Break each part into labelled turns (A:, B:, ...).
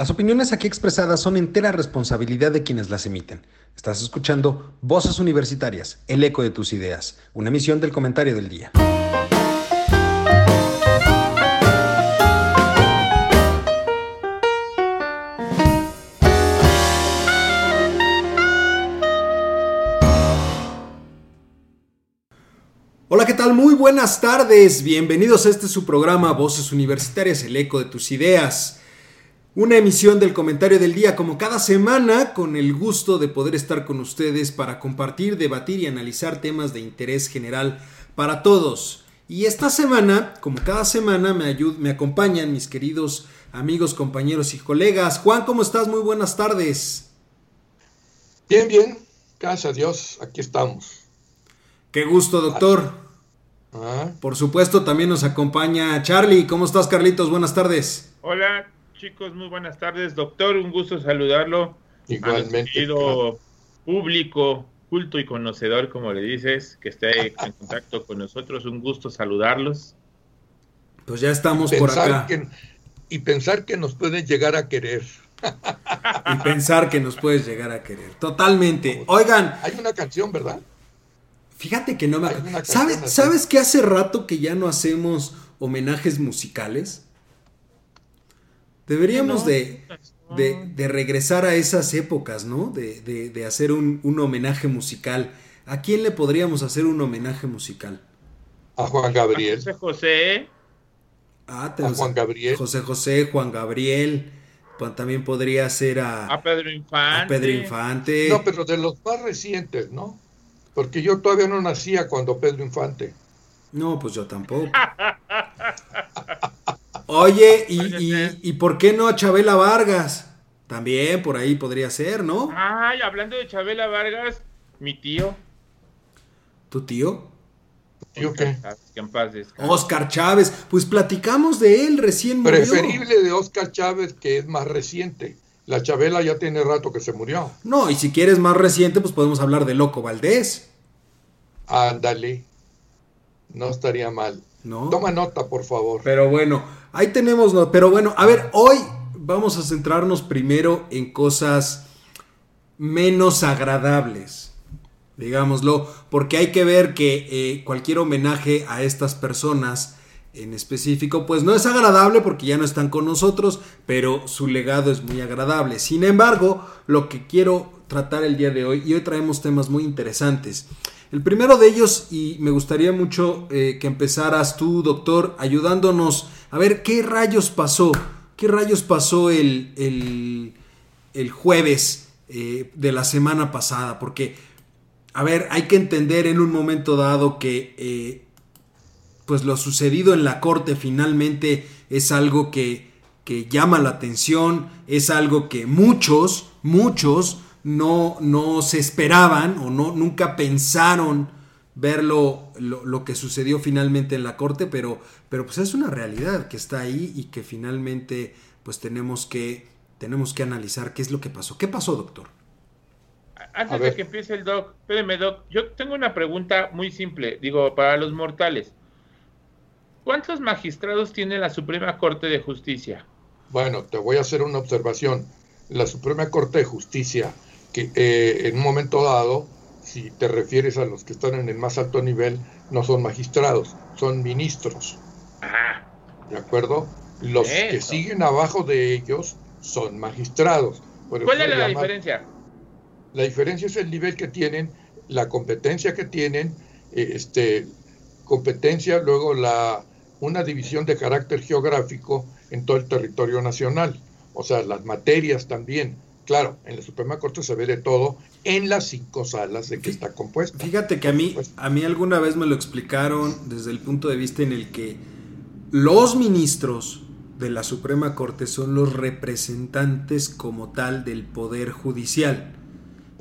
A: Las opiniones aquí expresadas son entera responsabilidad de quienes las emiten. Estás escuchando Voces Universitarias, el eco de tus ideas, una emisión del comentario del día. Hola, ¿qué tal? Muy buenas tardes. Bienvenidos a este su programa Voces Universitarias, el eco de tus ideas. Una emisión del comentario del día como cada semana con el gusto de poder estar con ustedes para compartir, debatir y analizar temas de interés general para todos. Y esta semana, como cada semana, me, me acompañan mis queridos amigos, compañeros y colegas. Juan, ¿cómo estás? Muy buenas tardes.
B: Bien, bien. Gracias a Dios, aquí estamos.
A: Qué gusto, doctor. Ah. Por supuesto, también nos acompaña Charlie. ¿Cómo estás, Carlitos? Buenas tardes.
C: Hola, chicos, muy buenas tardes. Doctor, un gusto saludarlo.
B: Igualmente.
C: A público, culto y conocedor, como le dices, que esté en contacto con nosotros. Un gusto saludarlos.
A: Pues ya estamos por acá.
B: y pensar que nos pueden llegar a querer.
A: y pensar que nos puedes llegar a querer. Totalmente. Oigan.
B: Hay una canción, ¿verdad?
A: Fíjate que no me ¿Sabes, ¿Sabes que hace rato que ya no hacemos homenajes musicales? Deberíamos de, de, regresar a esas épocas, ¿no? De, de hacer un, un, homenaje musical. ¿A quién le podríamos hacer un homenaje musical?
B: A Juan Gabriel.
C: José José.
A: Ah, a Juan Gabriel. José José, Juan Gabriel. También podría ser a,
C: a Pedro Infante.
A: A Pedro Infante.
B: No, pero de los más recientes, ¿no? Porque yo todavía no nacía cuando Pedro Infante.
A: No, pues yo tampoco. Oye, y, por qué no a Chabela Vargas? También por ahí podría ser, ¿no?
C: Ay, hablando de Chabela Vargas, mi tío.
A: ¿Tu tío?
B: ¿Tío qué?
A: Oscar Chávez. Pues platicamos de él recién
B: murió. Preferible de Oscar Chávez, que es más reciente. La Chabela ya tiene rato que se murió.
A: No, y si quieres más reciente, pues podemos hablar de Loco Valdés.
B: Ándale. No estaría mal. No. Toma nota, por favor.
A: Pero bueno, ahí tenemos, pero bueno, a ver, hoy vamos a centrarnos primero en cosas menos agradables, digámoslo, porque hay que ver que eh, cualquier homenaje a estas personas en específico, pues no es agradable porque ya no están con nosotros, pero su legado es muy agradable. Sin embargo, lo que quiero tratar el día de hoy, y hoy traemos temas muy interesantes, el primero de ellos, y me gustaría mucho eh, que empezaras tú, doctor, ayudándonos a ver qué rayos pasó, qué rayos pasó el, el, jueves eh, de la semana pasada, porque, a ver, hay que entender en un momento dado que, eh, pues lo sucedido en la corte finalmente es algo que, que llama la atención, es algo que muchos, muchos, no, no se esperaban o no, nunca pensaron ver lo, lo, que sucedió finalmente en la corte, pero, pero pues es una realidad que está ahí y que finalmente pues tenemos que, tenemos que analizar qué es lo que pasó. ¿Qué pasó, doctor?
C: Antes de que empiece el doc, espéreme, doc, yo tengo una pregunta muy simple, digo, para los mortales. ¿Cuántos magistrados tiene la Suprema Corte de Justicia?
B: Bueno, te voy a hacer una observación. La Suprema Corte de Justicia que eh, en un momento dado, si te refieres a los que están en el más alto nivel, no son magistrados, son ministros. ¿De acuerdo? Los que siguen abajo de ellos son magistrados.
C: ¿Cuál es la diferencia?
B: La diferencia es el nivel que tienen, la competencia que tienen, eh, este, competencia, luego la, una división de carácter geográfico en todo el territorio nacional. O sea, las materias también Claro, en la Suprema Corte se ve de todo en las cinco salas de que está compuesta.
A: Fíjate que a mí, a mí alguna vez me lo explicaron desde el punto de vista en el que los ministros de la Suprema Corte son los representantes como tal del Poder Judicial,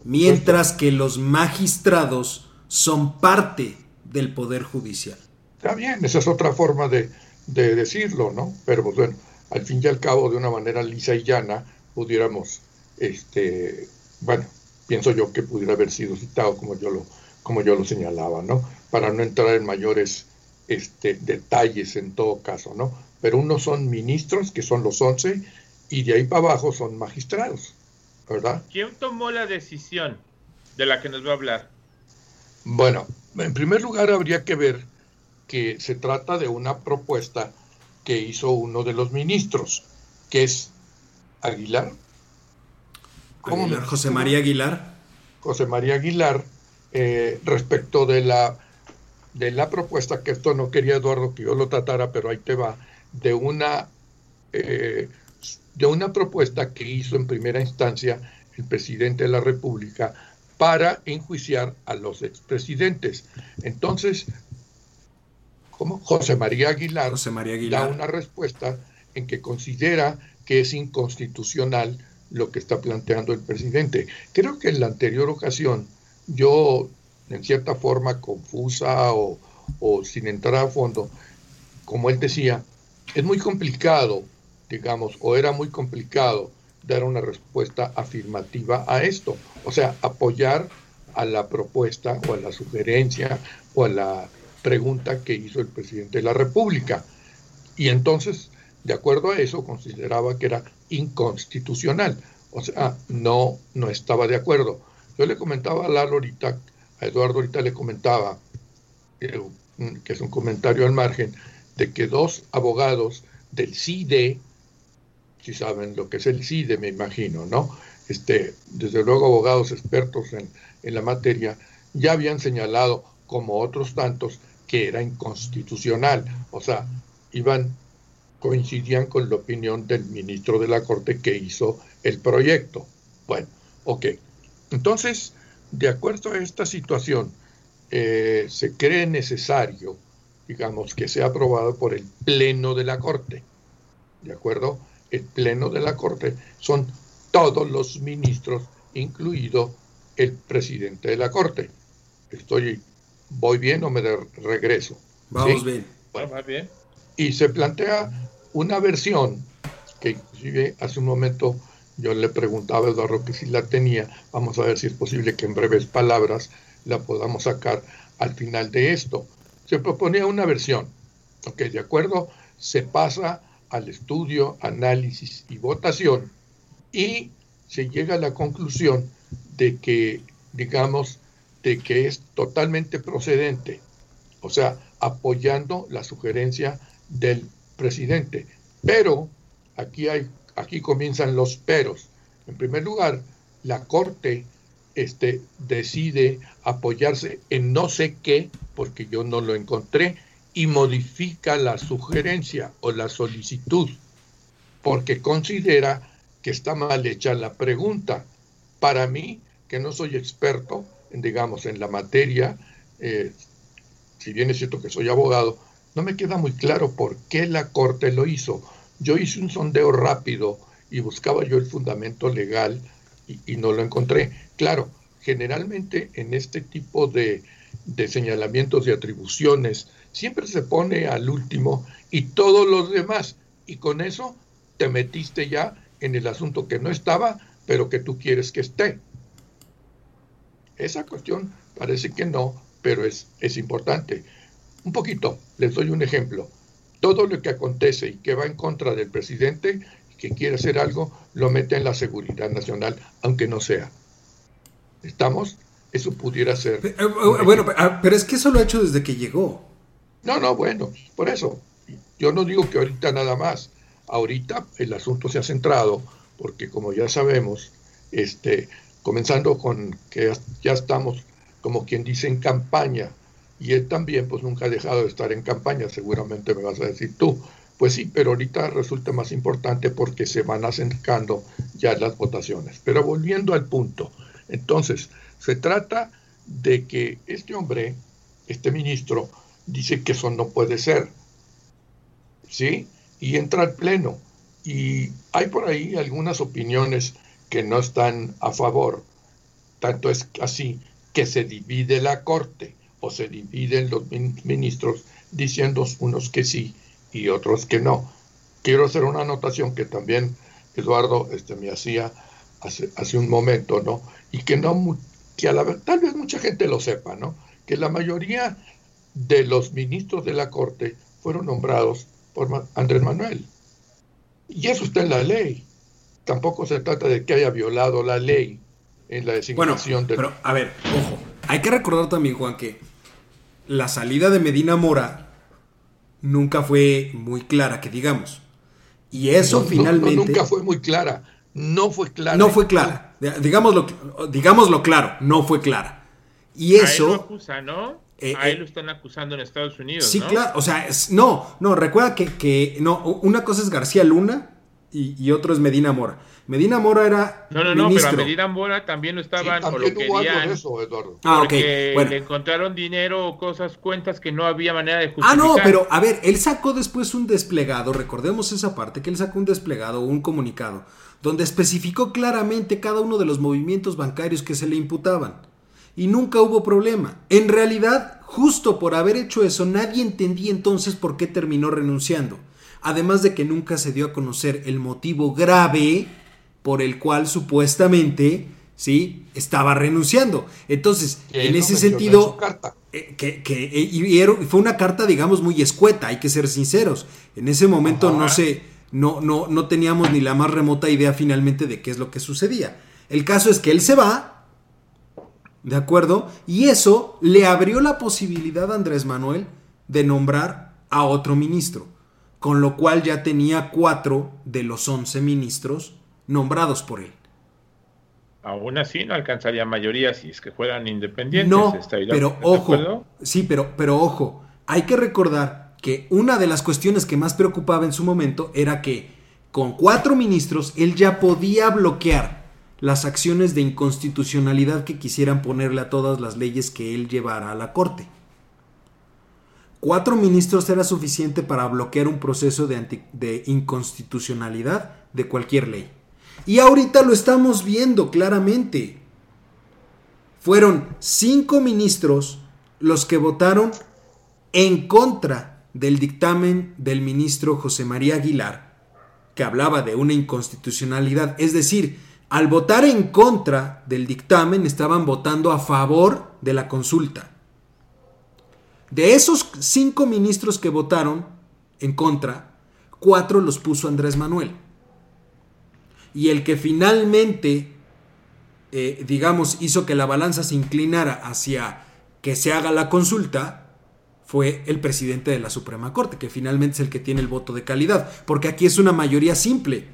A: mientras que los magistrados son parte del Poder Judicial.
B: Está bien, esa es otra forma de, de decirlo, ¿no? Pero pues bueno, al fin y al cabo, de una manera lisa y llana, pudiéramos este, bueno, pienso yo que pudiera haber sido citado como yo lo, como yo lo señalaba, ¿no? Para no entrar en mayores este, detalles en todo caso, ¿no? Pero unos son ministros, que son los once, y de ahí para abajo son magistrados, ¿verdad?
C: ¿Quién tomó la decisión de la que nos va a hablar?
B: Bueno, en primer lugar habría que ver que se trata de una propuesta que hizo uno de los ministros, que es Aguilar.
A: ¿Cómo José María Aguilar.
B: José María Aguilar, eh, respecto de la, de la propuesta, que esto no quería Eduardo que yo lo tratara, pero ahí te va, de una, eh, de una propuesta que hizo en primera instancia el presidente de la República para enjuiciar a los expresidentes. Entonces, ¿cómo? José María Aguilar,
A: José María Aguilar
B: da una respuesta en que considera que es inconstitucional lo que está planteando el presidente. Creo que en la anterior ocasión yo, en cierta forma confusa o, o sin entrar a fondo, como él decía, es muy complicado, digamos, o era muy complicado dar una respuesta afirmativa a esto. O sea, apoyar a la propuesta o a la sugerencia o a la pregunta que hizo el presidente de la República. Y entonces, de acuerdo a eso, consideraba que era inconstitucional. O sea, no, no estaba de acuerdo. Yo le comentaba a Lalo ahorita, a Eduardo ahorita le comentaba, eh, que es un comentario al margen, de que dos abogados del CIDE, si saben lo que es el CIDE, me imagino, ¿no? Este, desde luego abogados expertos en, en la materia, ya habían señalado, como otros tantos, que era inconstitucional. O sea, iban, coincidían con la opinión del ministro de la Corte que hizo el proyecto. Bueno, ok. Entonces, de acuerdo a esta situación, eh, se cree necesario digamos, que sea aprobado por el Pleno de la Corte. ¿De acuerdo? El Pleno de la Corte son todos los ministros, incluido el presidente de la Corte. Estoy, ¿Voy bien o me regreso?
A: Vamos bien.
C: Bueno, bien.
B: Y se plantea una versión que inclusive hace un momento yo le preguntaba a Eduardo que si la tenía, vamos a ver si es posible que en breves palabras la podamos sacar al final de esto se proponía una versión. Ok, de acuerdo, se pasa al estudio, análisis y votación y se llega a la conclusión de que, digamos, de que es totalmente procedente, o sea, apoyando la sugerencia del presidente. Pero aquí hay, aquí comienzan los peros. En primer lugar, la Corte este, decide apoyarse en no sé qué, porque yo no lo encontré, y modifica la sugerencia o la solicitud, porque considera que está mal hecha la pregunta. Para mí, que no soy experto, en, digamos, en la materia, eh, si bien es cierto que soy abogado, no me queda muy claro por qué la Corte lo hizo. Yo hice un sondeo rápido y buscaba yo el fundamento legal y no lo encontré. Claro, generalmente en este tipo de, señalamientos y atribuciones siempre se pone al último y todos los demás. Y con eso te metiste ya en el asunto que no estaba, pero que tú quieres que esté. Esa cuestión parece que no, pero es, es importante. Un poquito, les doy un ejemplo. Todo lo que acontece y que va en contra del presidente, que quiere hacer algo, lo mete en la seguridad nacional, aunque no sea. ¿Estamos? Eso pudiera ser.
A: Eh, eh, bueno, ah, pero es que eso lo ha hecho desde que llegó.
B: No, no, bueno, por eso. Yo no digo que ahorita nada más. Ahorita el asunto se ha centrado, porque como ya sabemos, este, comenzando con que ya estamos, como quien dice, en campaña, y él también, pues nunca ha dejado de estar en campaña, seguramente me vas a decir tú. Pues sí, pero ahorita resulta más importante porque se van acercando ya las votaciones. Pero volviendo al punto, entonces, se trata de que este hombre, este ministro, dice que eso no puede ser. ¿Sí? Y entra al pleno. Y hay por ahí algunas opiniones que no están a favor. Tanto es así que se divide la corte o se dividen los ministros diciendo unos que sí y otros que no. Quiero hacer una anotación que también Eduardo este, me hacía hace, hace un momento, ¿no? Y que no, que a la tal vez mucha gente lo sepa, ¿no? Que la mayoría de los ministros de la Corte fueron nombrados por Andrés Manuel. Y eso está en la ley. tampoco se trata de que haya violado la ley en la designación
A: bueno, Pero, a ver, ojo, hay que recordar también, Juan, que la salida de Medina Mora nunca fue muy clara, que digamos. Y eso finalmente.
B: nunca fue muy clara. No fue clara.
A: No fue clara. Digámoslo, digámoslo claro, no fue clara. Y eso.
C: A ¿no? Eh, a él eh, lo están acusando en Estados Unidos.
A: Sí, claro. O sea, no, no, recuerda que, que, no, una cosa es García Luna y, y otro es Medina Mora. Medina Mora era.
C: No, no, no, pero a Medina Mora también lo estaban o lo querían. Eso, Eduardo. Ah, ok. Bueno. Le encontraron dinero o cosas, cuentas que no había manera de justificar.
A: Ah, no, pero a ver, él sacó después un desplegado, recordemos esa parte, que él sacó un desplegado, un comunicado, donde especificó claramente cada uno de los movimientos bancarios que se le imputaban. Y nunca hubo problema. En realidad, justo por haber hecho eso, nadie entendía entonces por qué terminó renunciando. Además de que nunca se dio a conocer el motivo grave por el cual supuestamente, ¿sí? Estaba renunciando. Entonces, en ese sentido, eh, que, eh, y fue una carta, digamos, muy escueta, hay que ser sinceros. En ese momento no sé, no, no, no teníamos ni la más remota idea finalmente de qué es lo que sucedía. El caso es que él se va, ¿de acuerdo? Y eso le abrió la posibilidad a Andrés Manuel de nombrar a otro ministro, con lo cual ya tenía cuatro de los once ministros nombrados por él.
C: Aún así no alcanzaría mayoría si es que fueran independientes.
A: No, pero ojo, sí, pero, pero ojo, hay que recordar que una de las cuestiones que más preocupaba en su momento era que con cuatro ministros él ya podía bloquear las acciones de inconstitucionalidad que quisieran ponerle a todas las leyes que él llevara a la Corte. Cuatro ministros era suficiente para bloquear un proceso de, de inconstitucionalidad de cualquier ley. Y ahorita lo estamos viendo claramente. Fueron cinco ministros los que votaron en contra del dictamen del ministro José María Aguilar, que hablaba de una inconstitucionalidad. Es decir, al votar en contra del dictamen estaban votando a favor de la consulta. De esos cinco ministros que votaron en contra, cuatro los puso Andrés Manuel y el que finalmente, eh, digamos, hizo que la balanza se inclinara hacia que se haga la consulta, fue el presidente de la Suprema Corte, que finalmente es el que tiene el voto de calidad, porque aquí es una mayoría simple.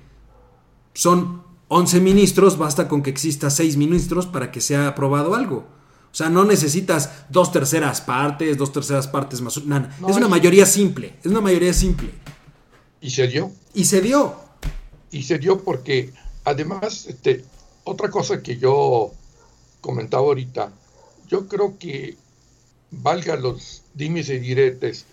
A: Son 11 ministros, basta con que exista 6 ministros para que sea aprobado algo. O sea, no necesitas dos terceras partes, dos terceras partes más. Nada. es una mayoría simple, es una mayoría simple.
B: ¿Y se dio?
A: Y se dio
B: y se dio porque además, este, otra cosa que yo comentaba ahorita, yo creo que valga los dimes y diretes,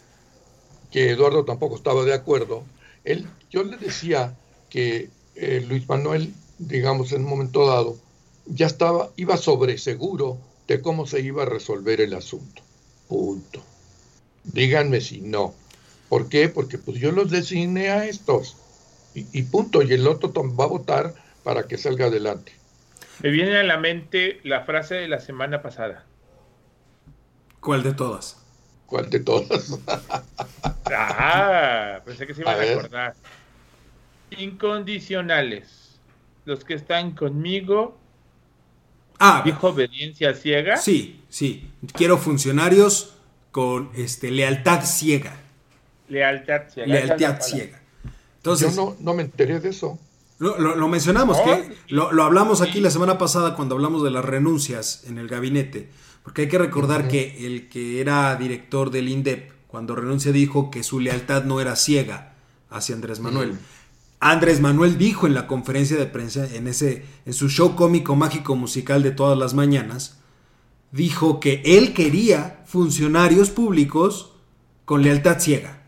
B: que Eduardo tampoco estaba de acuerdo, él, yo le decía que eh, Luis Manuel, digamos, en un momento dado, ya estaba, iba sobre seguro de cómo se iba a resolver el asunto. Punto. Díganme si no. ¿Por qué? Porque pues yo los designé a estos y, punto, y el otro va a votar para que salga adelante.
C: Me viene a la mente la frase de la semana pasada.
A: ¿Cuál de todas?
B: ¿Cuál de todas?
C: ah, pensé que se iban a, recordar. Incondicionales. Los que están conmigo. Ah, dijo obediencia ciega.
A: Sí, sí. Quiero funcionarios con este lealtad ciega.
C: Lealtad ciega.
A: Lealtad ciega.
B: Yo no, no me enteré de eso.
A: Lo, mencionamos, que lo, hablamos aquí la semana pasada cuando hablamos de las renuncias en el gabinete, porque hay que recordar que el que era director del INDEP, cuando renuncia dijo que su lealtad no era ciega hacia Andrés Manuel. Andrés Manuel dijo en la conferencia de prensa, en, ese, en su show cómico mágico musical de todas las mañanas, dijo que él quería funcionarios públicos con lealtad ciega.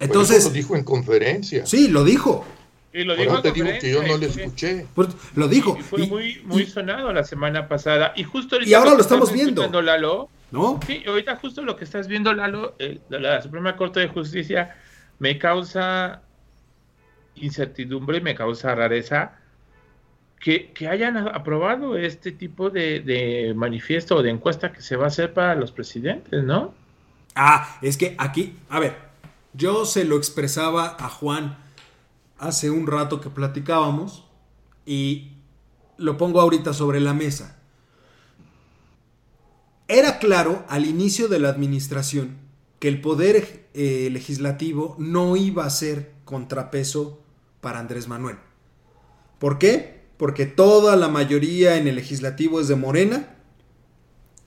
A: Entonces.
B: lo dijo en conferencia.
A: Sí, lo dijo.
C: Y lo dijo
B: te digo que yo no le escuché.
A: lo dijo.
C: fue muy, muy sonado la semana pasada. Y justo
A: ahorita. Y ahora lo estamos viendo.
C: Lalo,
A: ¿No?
C: Sí, ahorita justo lo que estás viendo, Lalo, la Suprema Corte de Justicia, me causa incertidumbre, me causa rareza que, que hayan aprobado este tipo de, de manifiesto o de encuesta que se va a hacer para los presidentes, ¿no?
A: Ah, es que aquí, a ver, yo se lo expresaba a Juan hace un rato que platicábamos y lo pongo ahorita sobre la mesa. Era claro al inicio de la administración que el poder eh, legislativo no iba a ser contrapeso para Andrés Manuel. ¿Por qué? Porque toda la mayoría en el legislativo es de Morena.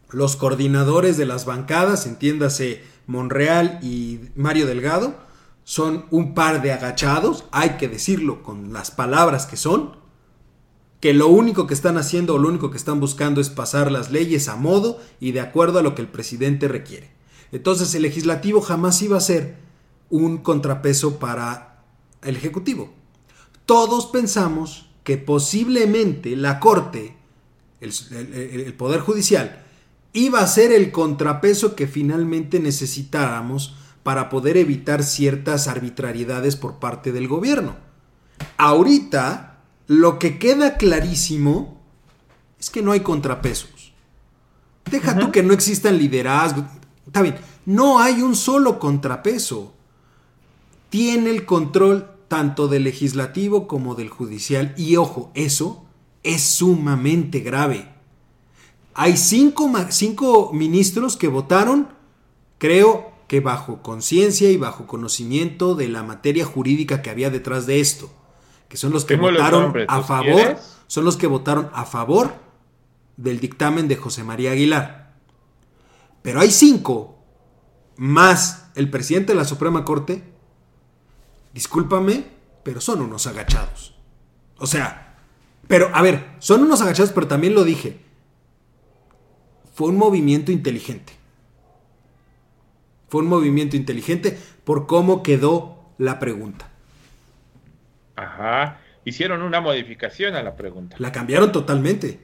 A: Los coordinadores de las bancadas, entiéndase Monreal y Mario Delgado, son un par de agachados, hay que decirlo con las palabras que son, que lo único que están haciendo o lo único que están buscando es pasar las leyes a modo y de acuerdo a lo que el presidente requiere. Entonces el legislativo jamás iba a ser un contrapeso para el ejecutivo. Todos pensamos que posiblemente la Corte, el, el Poder Judicial, iba a ser el contrapeso que finalmente necesitáramos para poder evitar ciertas arbitrariedades por parte del gobierno. Ahorita lo que queda clarísimo es que no hay contrapesos. Deja tú que no existan liderazgos. Está bien, no hay un solo contrapeso. Tiene el control tanto del legislativo como del judicial. Y ojo, eso es sumamente grave. Hay cinco, cinco ministros que votaron, creo que bajo conciencia y bajo conocimiento de la materia jurídica que había detrás de esto que son los que votaron a favor, son los que votaron a favor del dictamen de José María Aguilar. Pero hay cinco, más el presidente de la Suprema Corte, discúlpame, pero son unos agachados. O sea, pero a ver, son unos agachados, pero también lo dije, fue un movimiento inteligente. Fue un movimiento inteligente por cómo quedó la pregunta.
C: Ajá. Hicieron una modificación a la pregunta.
A: La cambiaron totalmente.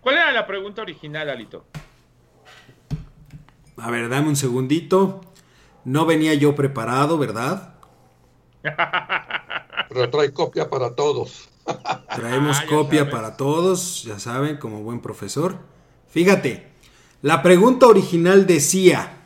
C: ¿Cuál era la pregunta original, Alito?
A: A ver, dame un segundito. No venía yo preparado, ¿verdad?
B: Pero trae copia para todos.
A: Traemos ah, copia para todos, ya saben, como buen profesor. Fíjate, la pregunta original decía,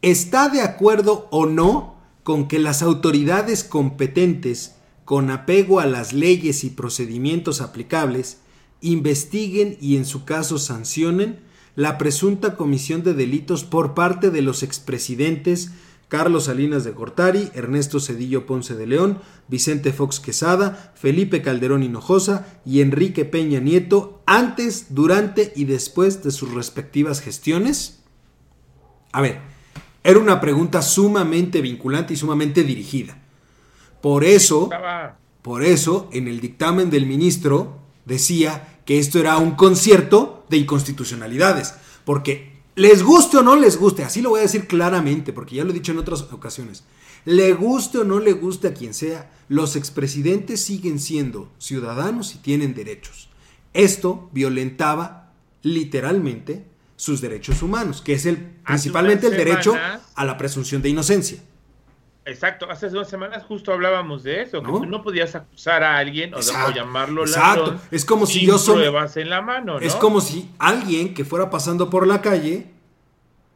A: ¿está de acuerdo o no con que las autoridades competentes, con apego a las leyes y procedimientos aplicables, investiguen y en su caso sancionen la presunta comisión de delitos por parte de los expresidentes Carlos Salinas de Gortari, Ernesto Cedillo Ponce de León, Vicente Fox Quesada, Felipe Calderón Hinojosa y Enrique Peña Nieto antes, durante y después de sus respectivas gestiones? A ver, era una pregunta sumamente vinculante y sumamente dirigida. Por eso, por eso, en el dictamen del ministro decía que esto era un concierto de inconstitucionalidades. Porque les guste o no les guste, así lo voy a decir claramente, porque ya lo he dicho en otras ocasiones, le guste o no le guste a quien sea, los expresidentes siguen siendo ciudadanos y tienen derechos. Esto violentaba literalmente sus derechos humanos, que es el principalmente el derecho a la presunción de inocencia.
C: Exacto, hace dos semanas justo hablábamos de eso, que tú no podías acusar a alguien o, llamarlo exacto.
A: es como si yo
C: soy en la mano,
A: Es como si alguien que fuera pasando por la calle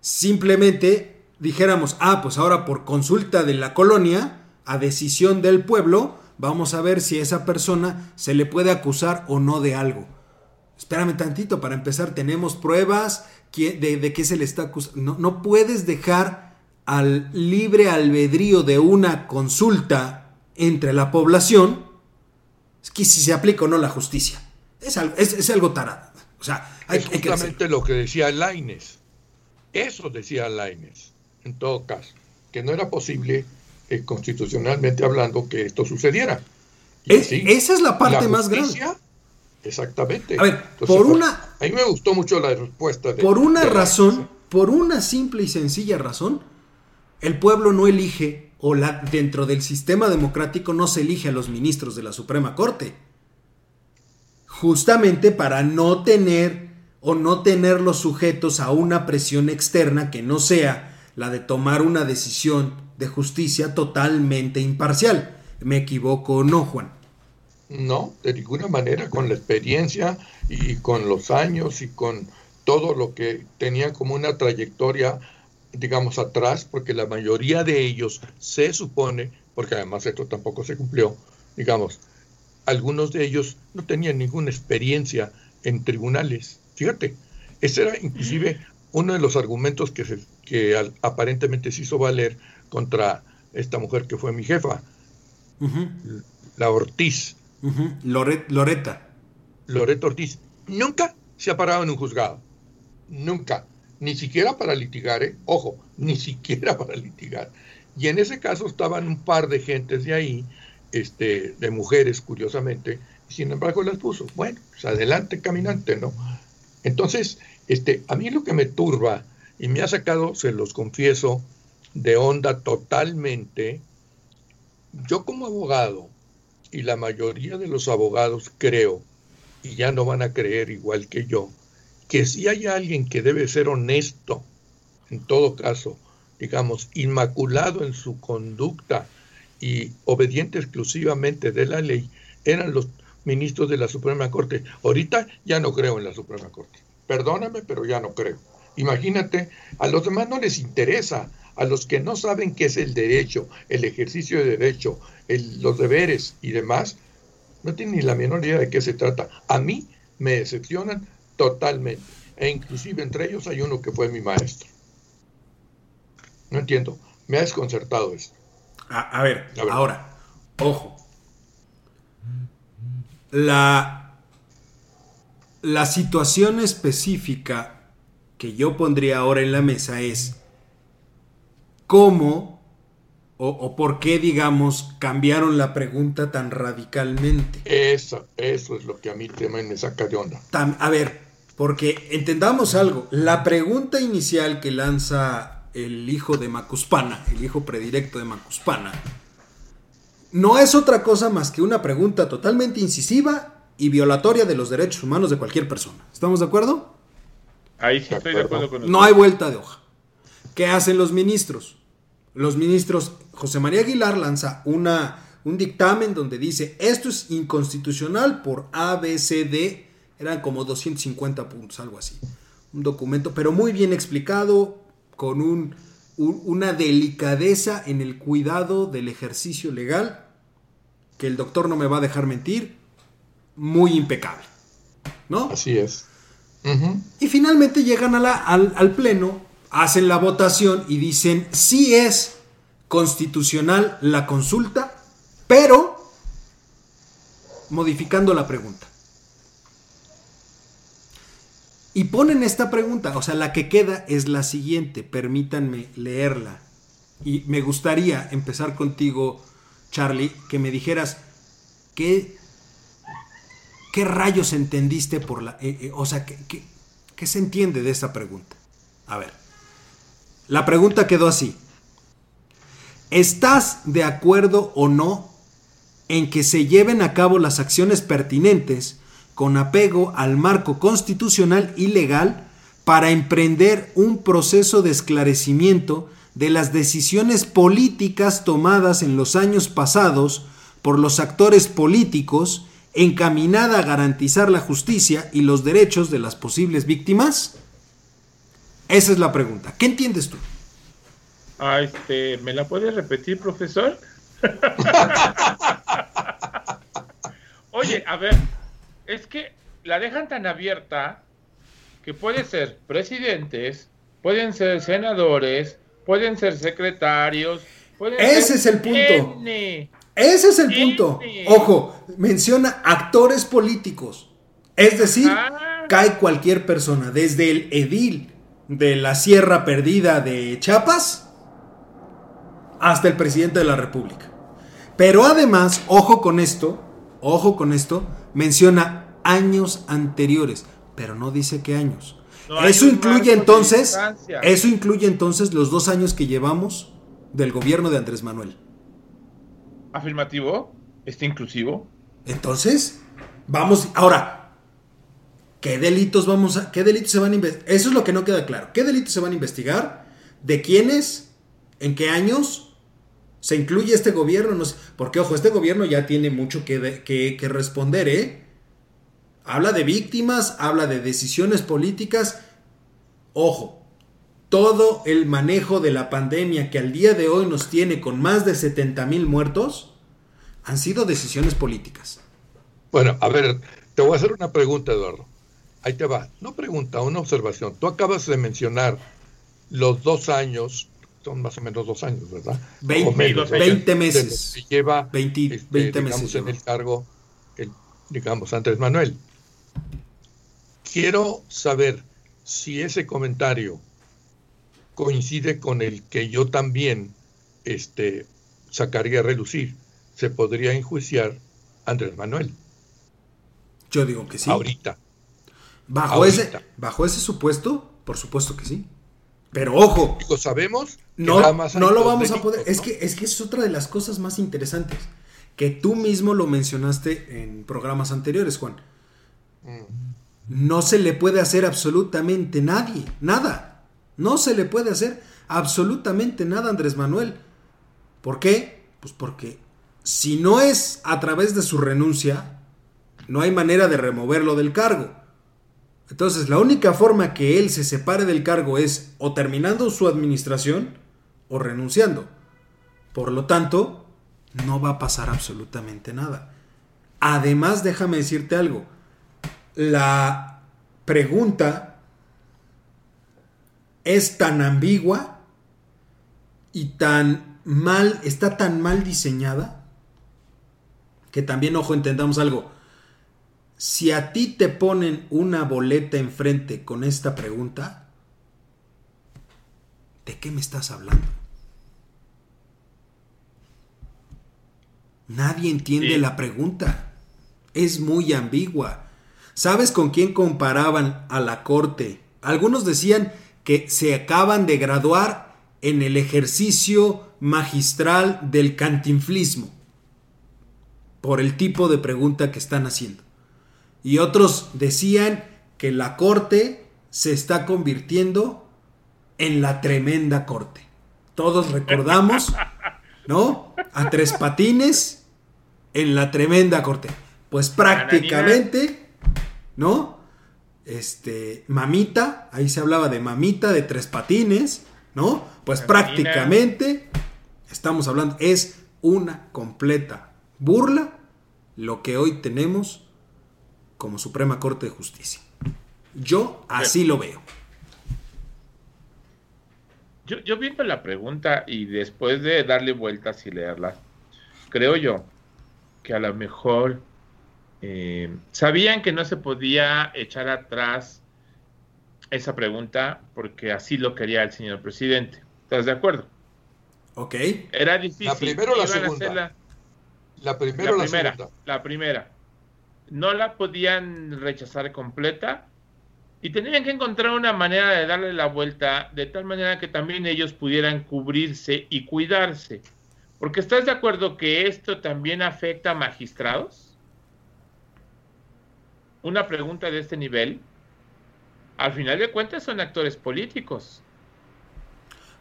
A: simplemente dijéramos, "Ah, pues ahora por consulta de la colonia a decisión del pueblo, vamos a ver si a esa persona se le puede acusar o no de algo." Espérame tantito, para empezar tenemos pruebas de, de qué se le está acusando. No, no puedes dejar al libre albedrío de una consulta entre la población, es que si se aplica o no la justicia. Es algo, es, algo tarado. O sea,
B: hay, es justamente lo que decía Laines. Eso decía Laines, en todo caso, que no era posible eh, constitucionalmente hablando que esto sucediera.
A: esa es la parte más grande.
B: Exactamente.
A: A ver, por una.
B: A mí me gustó mucho la respuesta.
A: De, por una razón, por una simple y sencilla razón, el pueblo no elige, o la, dentro del sistema democrático no se elige a los ministros de la Suprema Corte. Justamente para no tener o no tenerlos sujetos a una presión externa que no sea la de tomar una decisión de justicia totalmente imparcial. ¿Me equivoco o no, Juan?
B: No, de ninguna manera, con la experiencia y con los años y con todo lo que tenían como una trayectoria, digamos, atrás, porque la mayoría de ellos se supone porque además esto tampoco se cumplió, digamos, algunos de ellos no tenían ninguna experiencia en tribunales. Fíjate, ese era inclusive uno de los argumentos que, se, que aparentemente se hizo valer contra esta mujer que fue mi jefa, la Ortiz.
A: Loreta.
B: Loreta Ortiz. Nunca se ha parado en un juzgado. Nunca. Ni siquiera para litigar, ¿eh? ojo, ni siquiera para litigar. Y en ese caso estaban un par de gentes de ahí, este, de mujeres, curiosamente, y sin embargo las puso. Bueno, pues adelante, caminante, ¿no? Entonces, este, a mí lo que me turba, y me ha sacado, se los confieso, de onda totalmente, yo como abogado, y la mayoría de los abogados creo, y ya no van a creer igual que yo, que si hay alguien que debe ser honesto, en todo caso, digamos, inmaculado en su conducta y obediente exclusivamente de la ley, eran los ministros de la Suprema Corte. Ahorita ya no creo en la Suprema Corte. Perdóname, pero ya no creo. Imagínate, a los demás no les interesa, a los que no saben qué es el derecho, el ejercicio de derecho, los deberes y demás, no tienen ni la menor idea de qué se trata. A mí me decepcionan totalmente. E inclusive entre ellos hay uno que fue mi maestro. No entiendo. Me ha desconcertado esto.
A: A, ver, ahora, ojo. La, la situación específica que yo pondría ahora en la mesa es cómo o, por qué, digamos, cambiaron la pregunta tan radicalmente.
B: Eso, eso es lo que a mí me saca de onda.
A: a ver, porque entendamos algo, la pregunta inicial que lanza el hijo de Macuspana, el hijo predilecto de Macuspana, no es otra cosa más que una pregunta totalmente incisiva y violatoria de los derechos humanos de cualquier persona. ¿Estamos de acuerdo?
C: Ahí sí estoy de acuerdo con
A: No hay vuelta de hoja. ¿Qué hacen los ministros? Los ministros, José María Aguilar lanza una, un dictamen donde dice, esto es inconstitucional por ABCD, eran como 250 puntos, algo así. Un documento, pero muy bien explicado, con un, una delicadeza en el cuidado del ejercicio legal, que el doctor no me va a dejar mentir, muy impecable. ¿No?
B: Así es.
A: Y finalmente llegan a la, al, al pleno, hacen la votación y dicen sí es constitucional la consulta, pero modificando la pregunta. Y ponen esta pregunta, o sea, la que queda es la siguiente, permítanme leerla. Y me gustaría empezar contigo, Charlie, que me dijeras qué, qué rayos entendiste por la... Eh, eh, o sea, ¿qué, qué se entiende de esta pregunta? A ver, la pregunta quedó así. ¿Estás de acuerdo o no en que se lleven a cabo las acciones pertinentes con apego al marco constitucional y legal para emprender un proceso de esclarecimiento de las decisiones políticas tomadas en los años pasados por los actores políticos encaminada a garantizar la justicia y los derechos de las posibles víctimas? Esa es la pregunta. ¿Qué entiendes tú?
C: Ah, este, ¿me la puedes repetir, profesor? Oye, a ver, es que la dejan tan abierta que pueden ser presidentes, pueden ser senadores, pueden ser secretarios. Pueden
A: Ese es el punto. Ese es el punto. Ojo, menciona actores políticos. Es decir, cae cualquier persona, desde el edil de la Sierra Perdida de Chiapas hasta el presidente de la República. Pero además, ojo con esto, ojo con esto, menciona años anteriores, pero no dice qué años. eso incluye entonces, eso incluye entonces los dos años que llevamos del gobierno de Andrés Manuel.
C: Afirmativo, está inclusivo.
A: Entonces, vamos, ahora, ¿qué delitos vamos a, qué delitos se van a investigar? Eso es lo que no queda claro. ¿Qué delitos se van a investigar? ¿De quiénes? ¿En qué años? ¿Se incluye este gobierno? No porque, ojo, este gobierno ya tiene mucho que, que, responder, ¿eh? Habla de víctimas, habla de decisiones políticas. Ojo, todo el manejo de la pandemia que al día de hoy nos tiene con más de 70 mil muertos han sido decisiones políticas.
B: Bueno, a ver, te voy a hacer una pregunta, Eduardo. Ahí te va. No pregunta, una observación. Tú acabas de mencionar los dos años, son más o menos dos años, ¿verdad?
A: 20, meses.
B: Que lleva 20, este, meses en el cargo, el, digamos, Andrés Manuel. Quiero saber si ese comentario coincide con el que yo también este, sacaría a relucir. Se podría enjuiciar Andrés Manuel.
A: Yo digo que sí.
B: Ahorita.
A: Bajo, Ese, bajo ese supuesto, por supuesto que sí. Pero ojo.
B: Lo sabemos.
A: No, no lo vamos a poder. Es, que, es que es otra de las cosas más interesantes. Que tú mismo lo mencionaste en programas anteriores, Juan. Mm. No se le puede hacer absolutamente nadie. Nada. No se le puede hacer absolutamente nada a Andrés Manuel. ¿Por qué? Pues porque si no es a través de su renuncia, no hay manera de removerlo del cargo. Entonces, la única forma que él se separe del cargo es o terminando su administración o renunciando. Por lo tanto, no va a pasar absolutamente nada. Además, déjame decirte algo. La pregunta es tan ambigua y tan mal, está tan mal diseñada que también, ojo, entendamos algo si a ti te ponen una boleta enfrente con esta pregunta, ¿de qué me estás hablando? Nadie entiende la pregunta. Es muy ambigua. ¿Sabes con quién comparaban a la corte? Algunos decían que se acaban de graduar en el ejercicio magistral del cantinflismo por el tipo de pregunta que están haciendo. Y otros decían que la corte se está convirtiendo en la tremenda corte. Todos recordamos, ¿no? A tres patines en la tremenda corte. Pues prácticamente, ¿no? Este, mamita, ahí se hablaba de mamita de tres patines, ¿no? Pues prácticamente estamos hablando, es una completa burla lo que hoy tenemos como Suprema Corte de Justicia. Yo así lo veo.
C: Yo, viendo la pregunta y después de darle vueltas y leerla, creo yo que a lo mejor eh, sabían que no se podía echar atrás esa pregunta porque así lo quería el señor presidente. ¿Estás de acuerdo?
A: Ok.
C: Era difícil.
B: La primera o la segunda.
C: La, primera la primera, La primera no la podían rechazar completa y tenían que encontrar una manera de darle la vuelta de tal manera que también ellos pudieran cubrirse y cuidarse. Porque estás de acuerdo que esto también afecta a magistrados? Una pregunta de este nivel, al final de cuentas son actores políticos.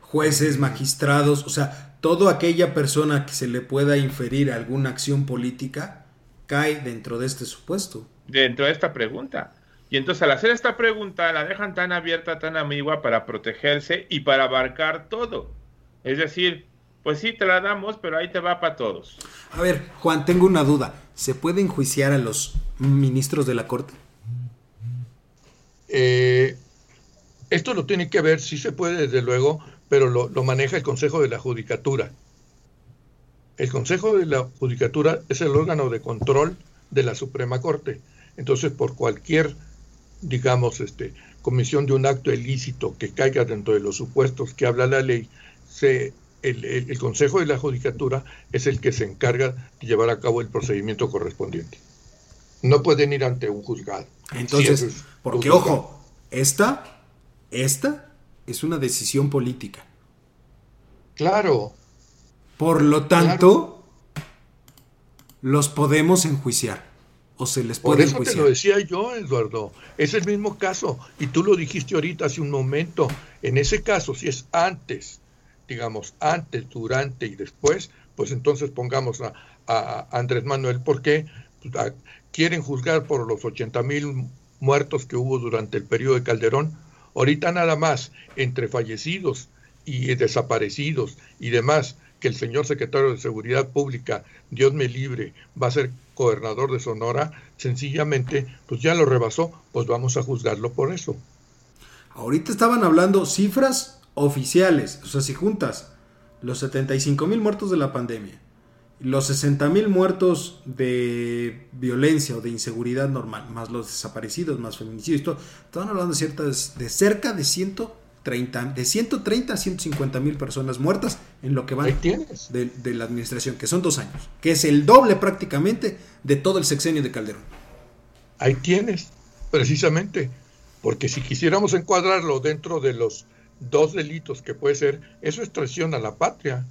A: Jueces, magistrados, o sea, toda aquella persona que se le pueda inferir alguna acción política, cae dentro de este supuesto.
C: Dentro de esta pregunta. Y entonces al hacer esta pregunta la dejan tan abierta, tan ambigua para protegerse y para abarcar todo. Es decir, pues sí, te la damos, pero ahí te va para todos.
A: A ver, Juan, tengo una duda. ¿Se puede enjuiciar a los ministros de la Corte?
B: Eh, esto lo tiene que ver, sí se puede, desde luego, pero lo, lo maneja el Consejo de la Judicatura. El Consejo de la Judicatura es el órgano de control de la Suprema Corte. Entonces, por cualquier, digamos, este, comisión de un acto ilícito que caiga dentro de los supuestos que habla la ley, se, el, Consejo de la Judicatura es el que se encarga de llevar a cabo el procedimiento correspondiente. No pueden ir ante un juzgado.
A: Entonces, porque ojo, esta, esta es una decisión política.
B: Claro,
A: por lo tanto, los podemos enjuiciar o se les puede
B: Por eso te lo decía yo, Eduardo. Es el mismo caso. Y tú lo dijiste ahorita hace un momento. En ese caso, si es antes, digamos, antes, durante y después, pues entonces pongamos a, Andrés Manuel porque pues, quieren juzgar por los 80 mil muertos que hubo durante el periodo de Calderón Ahorita nada más entre fallecidos y desaparecidos y demás, que el señor secretario de Seguridad Pública, Dios me libre, va a ser gobernador de Sonora, sencillamente, pues ya lo rebasó, pues vamos a juzgarlo por eso.
A: Ahorita estaban hablando cifras oficiales, o sea, si juntas los 75 mil muertos de la pandemia, los 60 mil muertos de violencia o de inseguridad normal, más los desaparecidos, más feminicidios, estaban hablando de, ciertas, de cerca de 130, de 130 a 150 mil personas muertas en lo que va de, de, la administración, que son dos años, que es el doble prácticamente de todo el sexenio de Calderón.
B: Ahí tienes, precisamente, porque si quisiéramos encuadrarlo dentro de los dos delitos que puede ser, eso es traición a la patria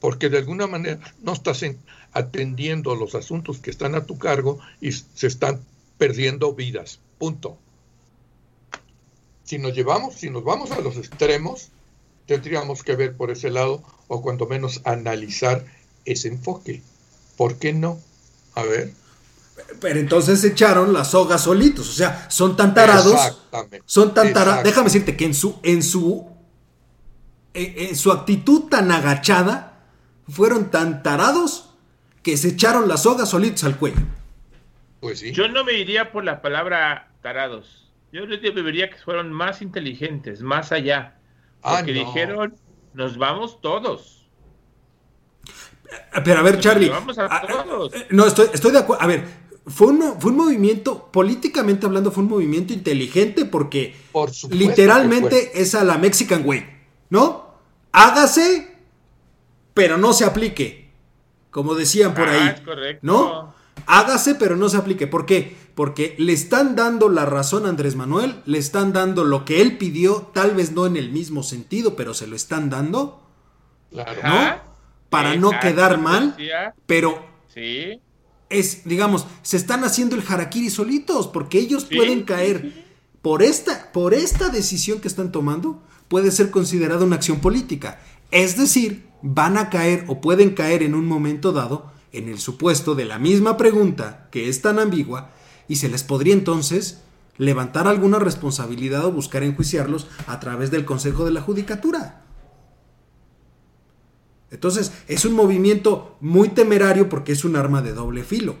B: porque de alguna manera no estás atendiendo los asuntos que están a tu cargo y se están perdiendo vidas. Punto. Si nos llevamos, si nos vamos a los extremos, tendríamos que ver por ese lado o cuando menos analizar ese enfoque. ¿Por qué no? A ver.
A: Pero entonces echaron la soga solitos, o sea, son tan tarados. Exactamente. Son tan tarados. Déjame decirte que en su en su en su actitud tan agachada fueron tan tarados que se echaron las sogas solitos al cuello.
C: Pues sí. Yo no me iría por la palabra tarados. Yo diría que fueron más inteligentes, más allá. Ah, porque dijeron, nos vamos todos.
A: Pero a ver, Charlie. Vamos a todos. Eh, no, estoy, estoy de acuerdo. A ver, fue un, fue un movimiento, políticamente hablando, fue un movimiento inteligente porque literalmente es a la Mexican Way, ¿no? Hágase pero no se aplique. Como decían por ahí. Ah, correcto. ¿No? Hágase, pero no se aplique. ¿Por qué? Porque le están dando la razón a Andrés Manuel, le están dando lo que él pidió, tal vez no en el mismo sentido, pero se lo están dando. Claro. ¿No? Para no quedar mal. Pero sí. es, digamos, se están haciendo el harakiri solitos, porque ellos pueden caer. Por esta, por esta decisión que están tomando, puede ser considerada una acción política. Es decir, van a caer o pueden caer en un momento dado en el supuesto de la misma pregunta que es tan ambigua y se les podría entonces levantar alguna responsabilidad o buscar enjuiciarlos a través del Consejo de la Judicatura. Entonces, es un movimiento muy temerario porque es un arma de doble filo.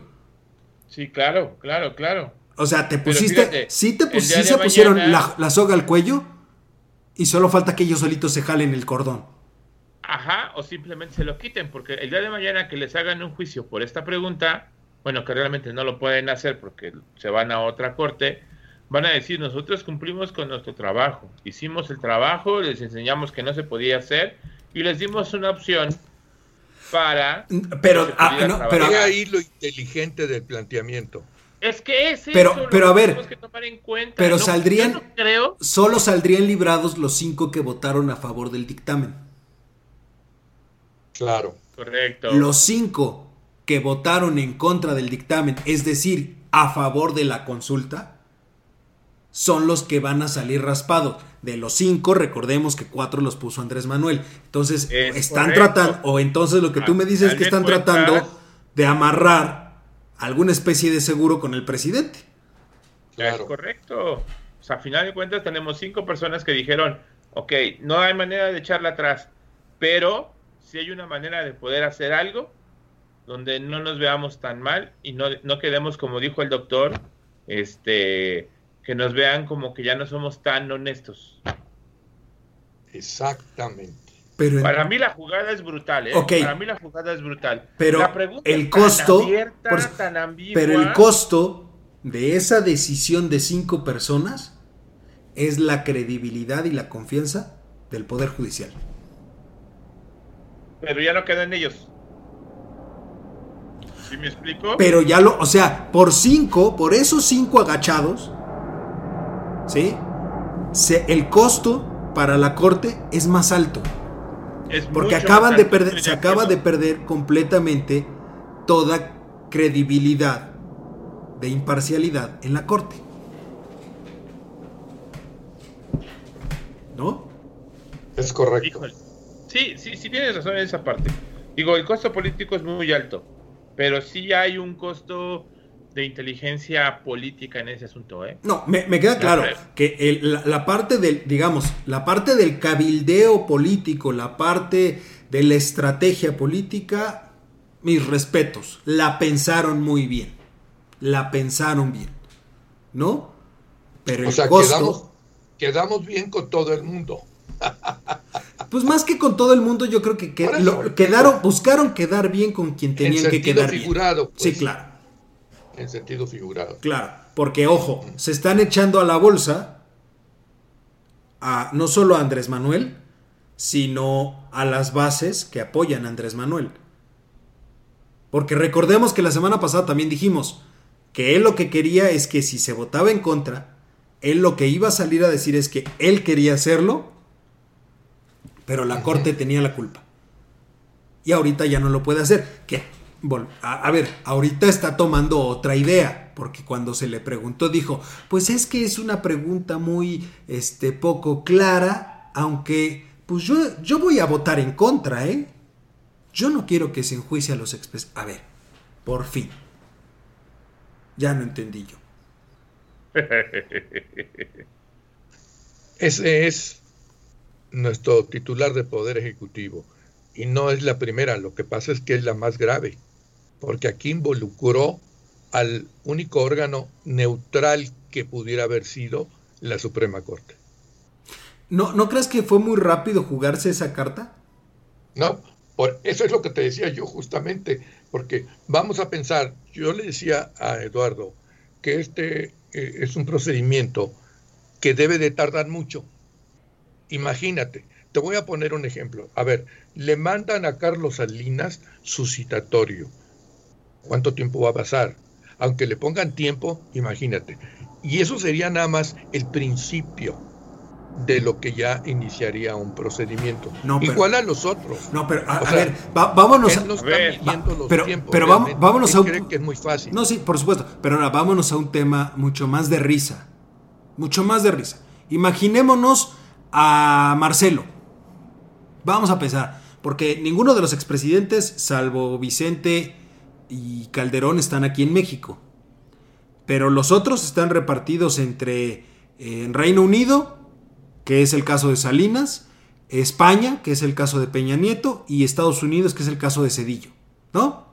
C: Sí, claro, claro, claro.
A: O sea, te pusiste, sí, te se pusieron la, la soga al cuello y solo falta que ellos solitos se jalen el cordón.
C: Ajá, o simplemente se lo quiten, porque el día de mañana que les hagan un juicio por esta pregunta, bueno, que realmente no lo pueden hacer porque se van a otra corte, van a decir, nosotros cumplimos con nuestro trabajo, hicimos el trabajo, les enseñamos que no se podía hacer y les dimos una opción para...
A: Pero, ah, pero
B: ahí lo inteligente del planteamiento.
C: Es que es
A: pero, eso pero a ver, que tomar en cuenta. Pero saldrían, creo... solo saldrían librados los cinco que votaron a favor del dictamen.
B: Claro.
C: Correcto.
A: Los cinco que votaron en contra del dictamen, es decir, a favor de la consulta, son los que van a salir raspados. De los cinco, recordemos que cuatro los puso Andrés Manuel. Entonces, están tratando, o entonces lo que tú me dices es que están tratando de amarrar alguna especie de seguro con el presidente.
C: Claro. Es correcto. O sea, a final de cuentas tenemos cinco personas que dijeron, ok, no hay manera de echarla atrás, pero si hay una manera de poder hacer algo donde no nos veamos tan mal y no, no quedemos, como dijo el doctor, este, que nos vean como que ya no somos tan honestos.
B: Exactamente.
C: Pero Para mí la jugada es brutal, ¿eh? Para mí la jugada es brutal.
A: Pero el costo, pero el costo de esa decisión de cinco personas es la credibilidad y la confianza del Poder Judicial.
C: Pero ya no queda en ellos. ¿Sí me explico?
A: Pero ya lo, o sea, por cinco, por esos cinco agachados, ¿sí? el costo para la corte es más alto. porque acaban de perder, se acaba de perder completamente toda credibilidad de imparcialidad en la corte. ¿No?
B: Es correcto.
C: Sí, sí, sí tienes razón en esa parte. Digo, el costo político es muy alto, pero sí hay un costo de inteligencia política en ese asunto, ¿eh?
A: No, me, queda claro que la, parte del, digamos, la parte del cabildeo político, la parte de la estrategia política, mis respetos, la pensaron muy bien, la pensaron bien, ¿no?
B: Pero o sea, quedamos, quedamos bien con todo el mundo.
A: Pues más que con todo el mundo, yo creo que, quedaron, buscaron quedar bien con quien tenían que quedar
B: figurado,
A: Pues. Sí, claro.
B: En sentido figurado.
A: Claro, porque ojo, se están echando a la bolsa a no solo a Andrés Manuel, sino a las bases que apoyan a Andrés Manuel. Porque recordemos que la semana pasada también dijimos que él lo que quería es que si se votaba en contra, él lo que iba a salir a decir es que él quería hacerlo pero la corte tenía la culpa. Y ahorita ya no lo puede hacer. ¿Qué? A, ver, ahorita está tomando otra idea, porque cuando se le preguntó dijo, pues es que es una pregunta muy este, poco clara, aunque pues yo, yo voy a votar en contra, ¿eh? Yo no quiero que se enjuicie a los expres... A ver, por fin. Ya no entendí yo.
B: Ese es nuestro titular de Poder Ejecutivo. Y no es la primera, lo que pasa es que es la más grave, porque aquí involucró al único órgano neutral que pudiera haber sido la Suprema Corte.
A: ¿No, ¿No crees que fue muy rápido jugarse esa carta?
B: No, por eso es lo que te decía yo justamente, porque vamos a pensar, yo le decía a Eduardo que este eh, es un procedimiento que debe de tardar mucho, Imagínate, te voy a poner un ejemplo. A ver, le mandan a Carlos Salinas su citatorio. ¿Cuánto tiempo va a pasar? Aunque le pongan tiempo, imagínate. Y eso sería nada más el principio de lo que ya iniciaría un procedimiento. Igual a los otros.
A: No, pero a, ver, vámonos a,
B: ver,
A: pero, pero vamos, vámonos a
B: un, que es muy fácil.
A: No, sí, por supuesto, pero ahora vámonos a un tema mucho más de risa. Mucho más de risa. Imaginémonos a Marcelo. Vamos a pensar, porque ninguno de los expresidentes, salvo Vicente y Calderón, están aquí en México. Pero los otros están repartidos entre eh, Reino Unido, que es el caso de Salinas, España, que es el caso de Peña Nieto, y Estados Unidos, que es el caso de Cedillo. ¿No?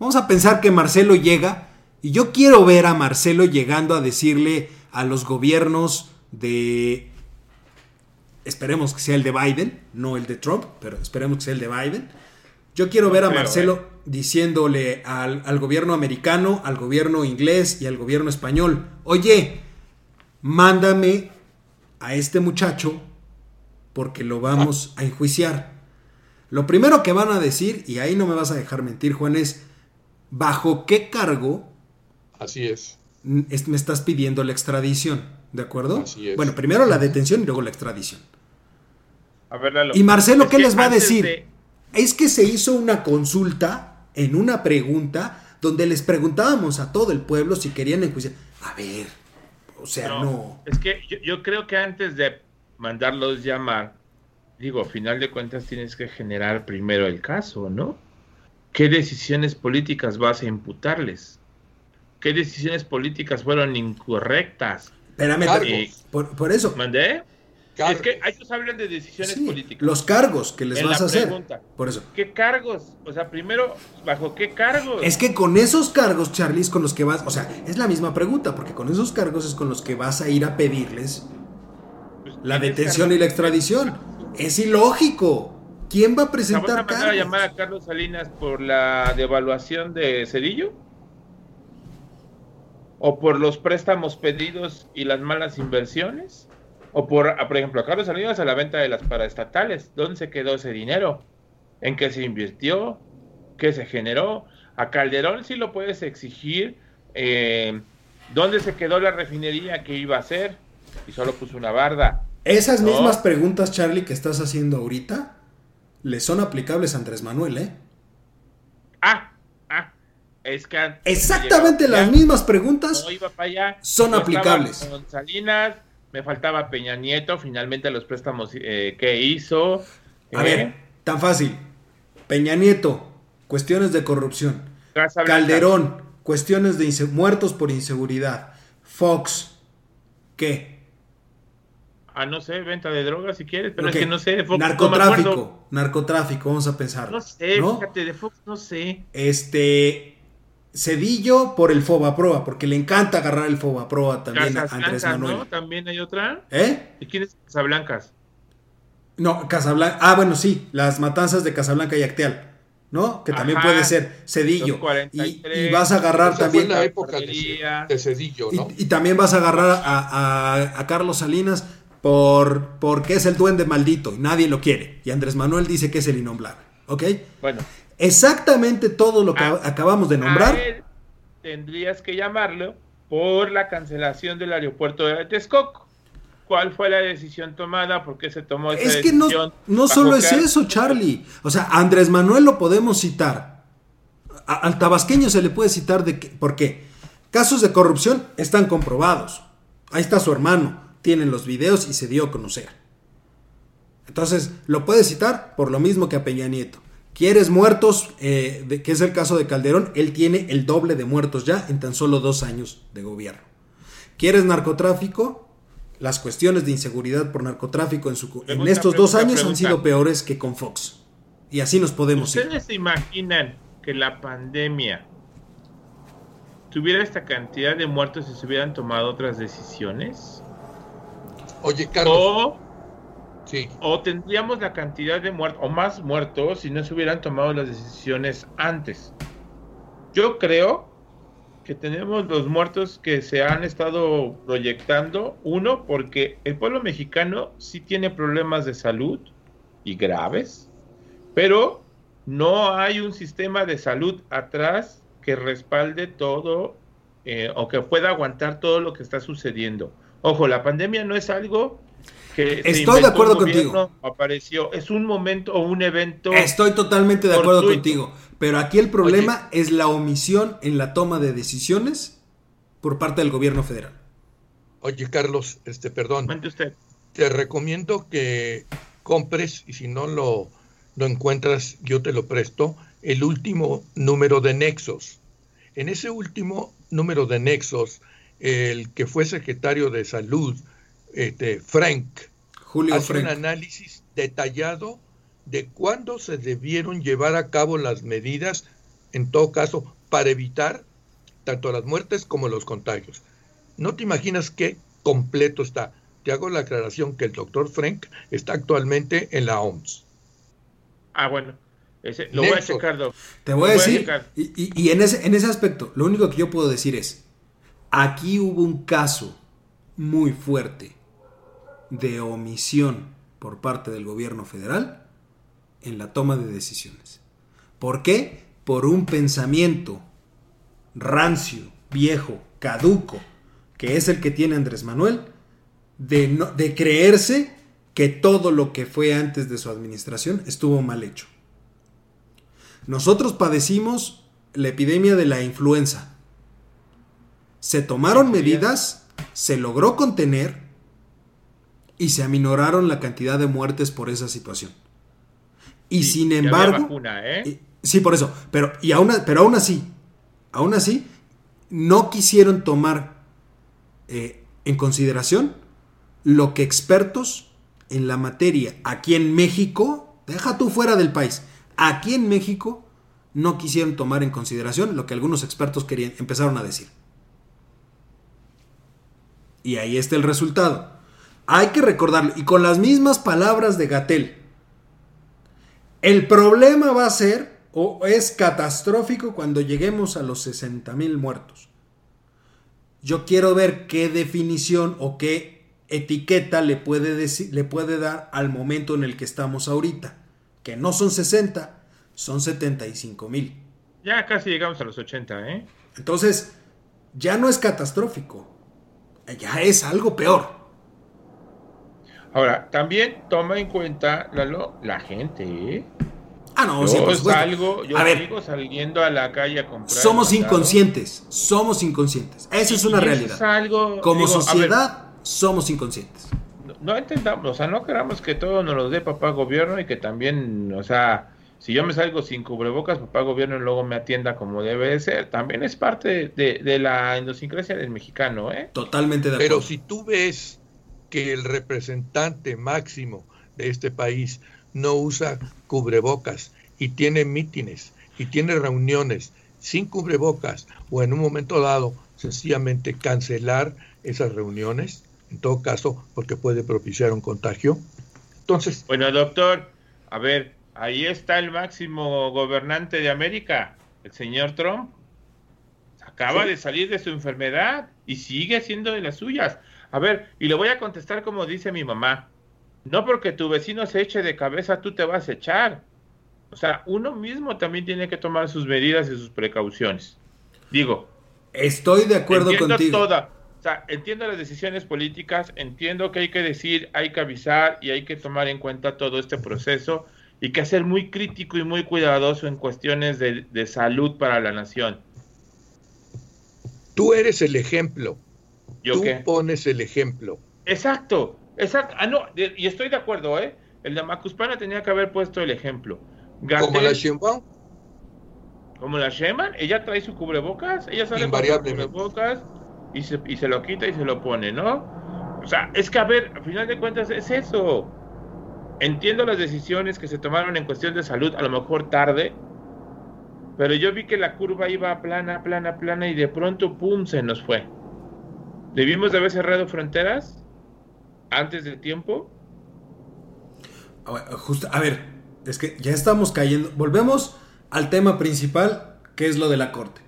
A: Vamos a pensar que Marcelo llega, y yo quiero ver a Marcelo llegando a decirle a los gobiernos de Esperemos que sea el de Biden, no el de Trump, pero esperemos que sea el de Biden. Yo quiero ver a Marcelo ¿eh? diciéndole al, gobierno americano, al gobierno inglés y al gobierno español, oye, mándame a este muchacho porque lo vamos a enjuiciar. Lo primero que van a decir, y ahí no me vas a dejar mentir, Juan, es, ¿bajo qué cargo?
B: Así es.
A: Me estás pidiendo la extradición, ¿de acuerdo? Así es. Bueno, primero la detención y luego la extradición y Marcelo, ¿qué les va a decir? Es que se hizo una consulta en una pregunta donde les preguntábamos a todo el pueblo si querían enjuiciar. A ver, o sea, no.
C: Es que yo, creo que antes de mandarlos llamar, digo, a final de cuentas tienes que generar primero el caso, ¿no? ¿Qué decisiones políticas vas a imputarles? ¿Qué decisiones políticas fueron incorrectas?
A: Espérame, por, por, eso.
C: ¿Mandé? Es que ellos hablan de decisiones políticas.
A: Los cargos que les vas a hacer. Por eso.
C: ¿Qué cargos? O sea, primero, ¿bajo qué cargos?
A: Es que con esos cargos, Charlie, con los que vas. O sea, es la misma pregunta, porque con esos cargos es con los que vas a ir a pedirles pues, la detención y la extradición. Es ilógico. ¿Quién va a presentar
C: ¿Vamos a mandar a llamar a Carlos Salinas por la devaluación de Cedillo? ¿O por los préstamos pedidos y las malas inversiones? O por, ah, por ejemplo, a Carlos Salinas a la venta de las paraestatales. ¿Dónde se quedó ese dinero? ¿En qué se invirtió? ¿Qué se generó? A Calderón sí lo puedes exigir. Eh, ¿Dónde se quedó la refinería que iba a hacer? Y solo puso una barda.
A: Esas mismas preguntas, Charlie, que estás haciendo ahorita, le son aplicables a Andrés Manuel, ¿eh?
C: Ah.
A: Exactamente las mismas preguntas son aplicables.
C: Con Salinas, me faltaba Peña Nieto, finalmente los préstamos eh, que hizo.
A: A ver, eh, tan fácil. Peña Nieto, cuestiones de corrupción. Calderón, cuestiones de muertos por inseguridad. Fox, ¿qué?
C: Ah, no sé, venta de drogas si quieres, pero es que no sé.
A: Fox, narcotráfico, narcotráfico, vamos a pensar.
C: No sé, fíjate, de Fox no sé.
A: Este, Cedillo por el Fobaproa, porque le encanta agarrar el Fobaproa también a Andrés Manuel. ¿no?
C: También hay otra.
A: ¿Eh?
C: ¿Y quién es Casablancas?
A: No, Casablanca. Ah, bueno, sí, las matanzas de Casablanca y Acteal. ¿no? Que también puede ser Cedillo. Y, vas a agarrar también.
B: la época de, Cedillo, ¿no?
A: Y, también vas a agarrar a, Carlos Salinas por porque es el duende maldito y nadie lo quiere. Y Andrés Manuel dice que es el innombrable. ¿Ok?
C: Bueno.
A: Exactamente todo lo que acabamos de nombrar.
C: tendrías que llamarlo por la cancelación del aeropuerto de Texcoco cuál fue la decisión tomada, por qué se tomó esa
A: es que
C: decisión.
A: No, no solo es eso, Charlie. O sea, Andrés Manuel lo podemos citar. al tabasqueño se le puede citar de ¿por qué? Casos de corrupción están comprobados. Ahí está su hermano, tienen los videos y se dio a conocer. Entonces, lo puede citar por lo mismo que a Peña Nieto. ¿Quieres muertos? Eh, de, que es el caso de Calderón, él tiene el doble de muertos ya en tan solo dos años de gobierno. ¿Quieres narcotráfico? las cuestiones de inseguridad por narcotráfico en, su, en estos dos años han sido peores que con Fox. Y así nos podemos
C: ir. ¿Ustedes se imaginan que la pandemia tuviera esta cantidad de muertos si se hubieran tomado otras decisiones?
B: Oye, Carlos.
C: O, o tendríamos la cantidad de muertos, o más muertos, si no se hubieran tomado las decisiones antes. Yo creo que tenemos los muertos que se han estado proyectando. Uno, porque el pueblo mexicano sí tiene problemas de salud y graves, pero no hay un sistema de salud atrás que respalde todo eh, o que pueda aguantar todo lo que está sucediendo. Ojo, la pandemia no es algo que
A: estoy de acuerdo contigo.
C: apareció es un momento o un evento
A: estoy totalmente de acuerdo contigo pero aquí el problema es la omisión en la toma de decisiones por parte del gobierno federal.
B: Oye Carlos este perdón.
C: Usted.
B: te recomiendo que compres y si no lo lo encuentras yo te lo presto el último número de Nexos. En ese último número de Nexos el que fue secretario de salud este, Frank
A: Julio
B: hace un análisis detallado de cuándo se debieron llevar a cabo las medidas, en todo caso, para evitar tanto las muertes como los contagios. No te imaginas qué completo está. Te hago la aclaración que el doctor Frank está actualmente en la OMS.
C: Ah, bueno. lo voy a checar,
A: Te voy a decir, y, y, en, ese, en ese aspecto, lo único que yo puedo decir es, aquí hubo un caso muy fuerte de omisión por parte del gobierno federal en la toma de decisiones. ¿Por qué? Por un pensamiento rancio, viejo, caduco, que es el que tiene Andrés Manuel, de, de creerse que todo lo que fue antes de su administración estuvo mal hecho. Nosotros padecimos la epidemia de la influenza. Se tomaron medidas, se logró contener y se aminoraron la cantidad de muertes por esa situación. Y sin embargo... ¿eh? sí, por eso. Pero, y aún, pero aún así, aún así, no quisieron tomar eh, en consideración lo que expertos en la materia aquí en México, deja tú fuera del país, aquí en México no quisieron tomar en consideración lo que algunos expertos querían, empezaron a decir. Y ahí está el resultado. Hay que recordarlo. Y con las mismas palabras de Gatel. El problema va a ser o es catastrófico cuando lleguemos a los 60 mil muertos. Yo quiero ver qué definición o qué etiqueta le puede, decir, le puede dar al momento en el que estamos ahorita. Que no son 60, son 75 mil.
C: Ya casi llegamos a los 80, ¿eh?
A: Entonces, ya no es catastrófico. Ya es algo peor.
C: Ahora, también toma en cuenta, la gente, ¿eh?
A: Ah, no,
C: yo salgo, yo a saliendo a la calle a comprar.
A: Somos inconscientes, somos inconscientes. Esa es una realidad. Como sociedad, somos inconscientes.
C: No, entendamos, o sea, no queramos que todo nos lo dé papá gobierno y que también, o sea, si yo me salgo sin cubrebocas, papá gobierno luego me atienda como debe de ser. También es parte de, la idiosincrasia del mexicano, ¿eh?
A: Totalmente de
B: acuerdo. Pero si tú ves que el representante máximo de este país no usa cubrebocas y tiene mítines y tiene reuniones sin cubrebocas o en un momento dado sencillamente cancelar esas reuniones, en todo caso, porque puede propiciar un contagio. Entonces...
C: Bueno, doctor, a ver, ahí está el máximo gobernante de América, el señor Trump. Acaba de salir de su enfermedad y sigue haciendo de las suyas. A ver, y le voy a contestar como dice mi mamá. No porque tu vecino se eche de cabeza, tú te vas a echar. O sea, uno mismo también tiene que tomar sus medidas y sus precauciones. Digo.
A: Estoy de acuerdo
C: entiendo
A: contigo.
C: Toda, o sea, entiendo las decisiones políticas, entiendo que hay que decir, hay que avisar y hay que tomar en cuenta todo este proceso y que ser muy crítico y muy cuidadoso en cuestiones de, salud para la nación.
B: Tú eres el ejemplo. ¿Yo Tú pones el ejemplo.
C: Exacto, exacto. Ah, no, y estoy de acuerdo, ¿eh? El de Macuspana tenía que haber puesto el ejemplo.
B: ¿Como la Sheinbaum?
C: ¿Como la Sheinbaum? Ella trae su cubrebocas, ella sale con su cubrebocas y se, y se lo quita y se lo pone, ¿no? O sea, es que a ver, al final de cuentas es eso. Entiendo las decisiones que se tomaron en cuestión de salud, a lo mejor tarde, pero yo vi que la curva iba plana, plana, plana y de pronto, ¡pum!, se nos fue. ¿Debimos de haber cerrado fronteras antes de tiempo?
A: Justo, a ver, es que ya estamos cayendo. Volvemos al tema principal, que es lo de la Corte.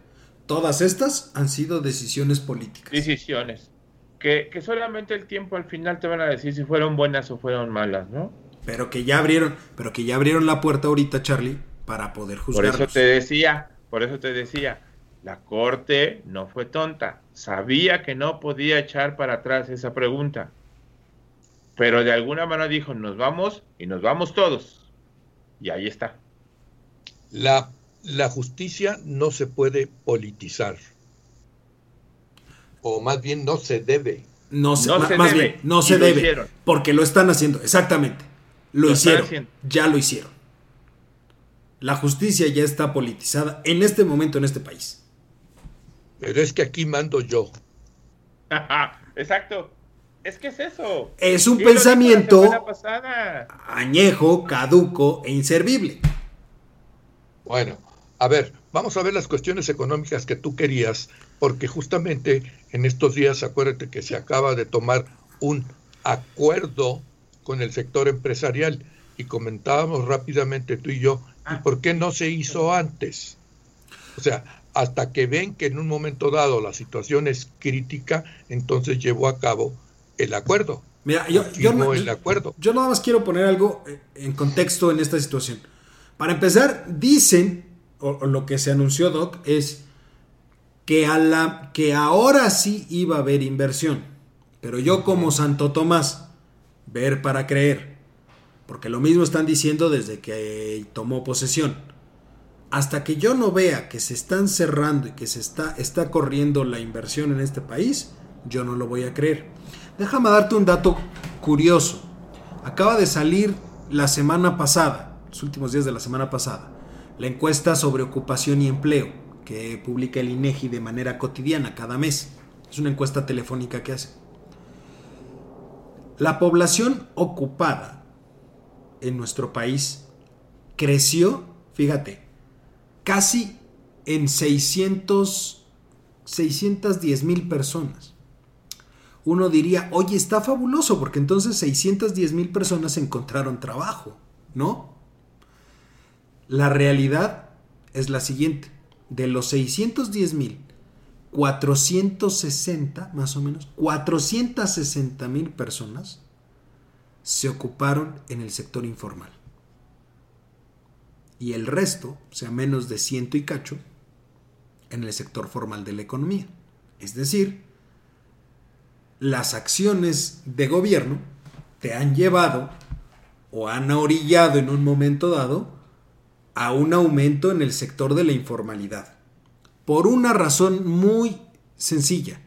A: Todas estas han sido decisiones políticas.
C: Decisiones. Que, que solamente el tiempo al final te van a decir si fueron buenas o fueron malas, ¿no?
A: Pero que ya abrieron, pero que ya abrieron la puerta ahorita, Charlie, para poder juzgar.
C: Por eso te decía, por eso te decía, la corte no fue tonta, sabía que no podía echar para atrás esa pregunta. Pero de alguna manera dijo, nos vamos y nos vamos todos. Y ahí está.
B: La, la justicia no se puede politizar. O más bien no se debe.
A: No se, más bien, no se debe. Porque lo están haciendo, exactamente. Lo, hicieron. Ya lo hicieron. La justicia ya está politizada en este momento en este país.
B: Pero es que aquí mando yo.
C: Exacto. Es que es eso.
A: Es un pensamiento añejo, caduco e inservible.
B: Bueno, a ver, vamos a ver las cuestiones económicas que tú querías, porque justamente en estos días, acuérdate que se acaba de tomar un acuerdo con el sector empresarial y comentábamos rápidamente tú y yo, ¿y ah. por qué no se hizo antes? O sea, hasta que ven que en un momento dado la situación es crítica, entonces llevó a cabo el acuerdo.
A: Mira, yo, yo, el acuerdo. yo nada más quiero poner algo eh, en contexto en esta situación. Para empezar, dicen, o, lo que se anunció, Doc, es que, a la, que ahora sí iba a haber inversión. Pero yo como Santo Tomás, ver para creer. Porque lo mismo están diciendo desde que tomó posesión. Hasta que yo no vea que se están cerrando y que se está, está corriendo la inversión en este país, yo no lo voy a creer. Déjame darte un dato curioso. Acaba de salir la semana pasada, los últimos días de la semana pasada, la encuesta sobre ocupación y empleo que publica el INEGI de manera cotidiana cada mes. Es una encuesta telefónica que hace. La población ocupada en nuestro país creció, fíjate, casi en 600, 610 mil personas. Uno diría, oye, está fabuloso porque entonces 610 mil personas encontraron trabajo, ¿no? La realidad es la siguiente. De los 610 mil, 460, más o menos, 460 mil personas se ocuparon en el sector informal. Y el resto, o sea, menos de ciento y cacho, en el sector formal de la economía. Es decir, las acciones de gobierno te han llevado o han orillado en un momento dado a un aumento en el sector de la informalidad por una razón muy sencilla.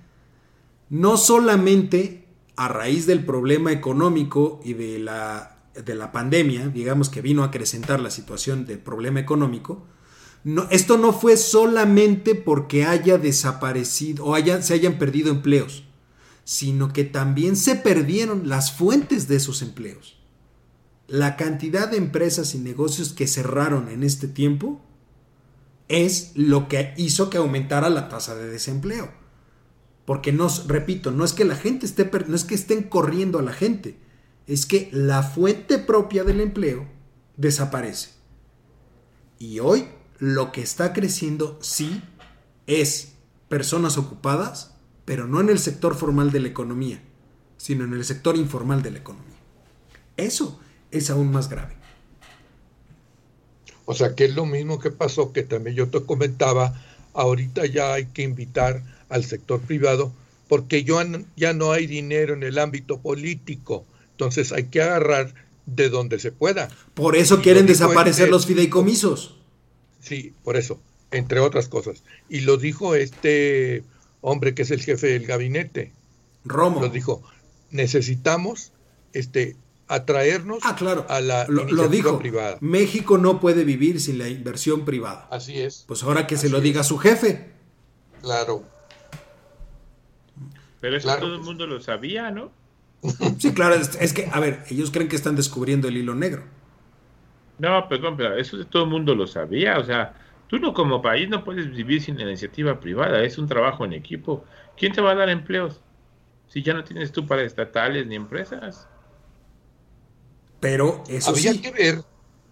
A: No solamente a raíz del problema económico y de la de la pandemia, digamos que vino a acrecentar la situación del problema económico, no, esto no fue solamente porque haya desaparecido o haya, se hayan perdido empleos, sino que también se perdieron las fuentes de esos empleos. La cantidad de empresas y negocios que cerraron en este tiempo es lo que hizo que aumentara la tasa de desempleo. Porque no, repito, no es que la gente esté, no es que estén corriendo a la gente, es que la fuente propia del empleo desaparece. Y hoy lo que está creciendo sí es personas ocupadas, pero no en el sector formal de la economía, sino en el sector informal de la economía. Eso es aún más grave.
B: O sea, que es lo mismo que pasó, que también yo te comentaba, ahorita ya hay que invitar al sector privado, porque ya no hay dinero en el ámbito político, entonces hay que agarrar de donde se pueda.
A: Por eso quieren desaparecer los fideicomisos.
B: Sí, por eso, entre otras cosas. Y lo dijo este hombre que es el jefe del gabinete.
A: Romo.
B: Lo dijo, necesitamos este atraernos
A: ah, claro.
B: a la
A: lo, lo dijo. privada. México no puede vivir sin la inversión privada.
B: Así es.
A: Pues ahora que se lo diga su jefe.
B: Claro.
C: Pero eso todo el mundo lo sabía, ¿no?
A: Sí, claro, es, que, a ver, ellos creen que están descubriendo el hilo negro.
C: No, perdón, pero eso todo el mundo lo sabía, o sea, tú no como país no puedes vivir sin la iniciativa privada, es un trabajo en equipo. ¿Quién te va a dar empleos? Si ya no tienes tú para estatales ni empresas.
A: Pero eso
B: había que ver,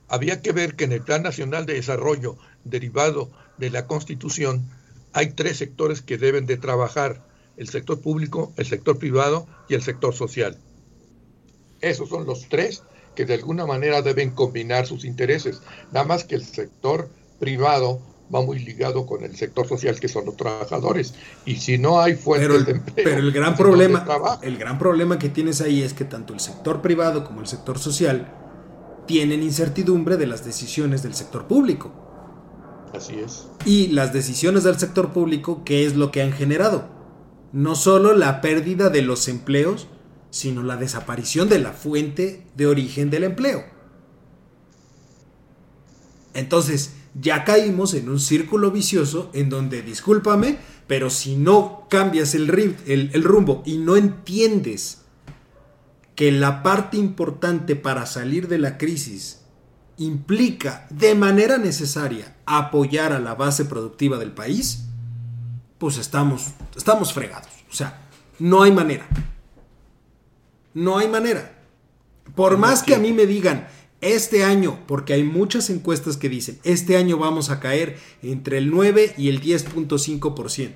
B: había que ver que en el Plan Nacional de Desarrollo derivado de la Constitución hay tres sectores que deben de trabajar: el sector público, el sector privado y el sector social. Esos son los tres que de alguna manera deben combinar sus intereses. Nada más que el sector privado va muy ligado con el sector social que son los trabajadores. Y si no hay fuentes
A: de
B: empleo
A: pero el gran problema el gran problema que tienes ahí es que tanto el sector privado como el sector social tienen incertidumbre de las decisiones del sector público.
B: Así es.
A: Y las decisiones del sector público qué es lo que han generado no solo la pérdida de los empleos sino la desaparición de la fuente de origen del empleo. Entonces ya caímos en un círculo vicioso en donde, discúlpame, pero si no cambias el, el, rumbo y no entiendes que la parte importante para salir de la crisis implica de manera necesaria apoyar a la base productiva del país, pues estamos, estamos fregados. O sea, no hay manera. No hay manera. Por más que a mí me digan, este año, porque hay muchas encuestas que dicen, este año vamos a caer entre el 9 y el 10.5%.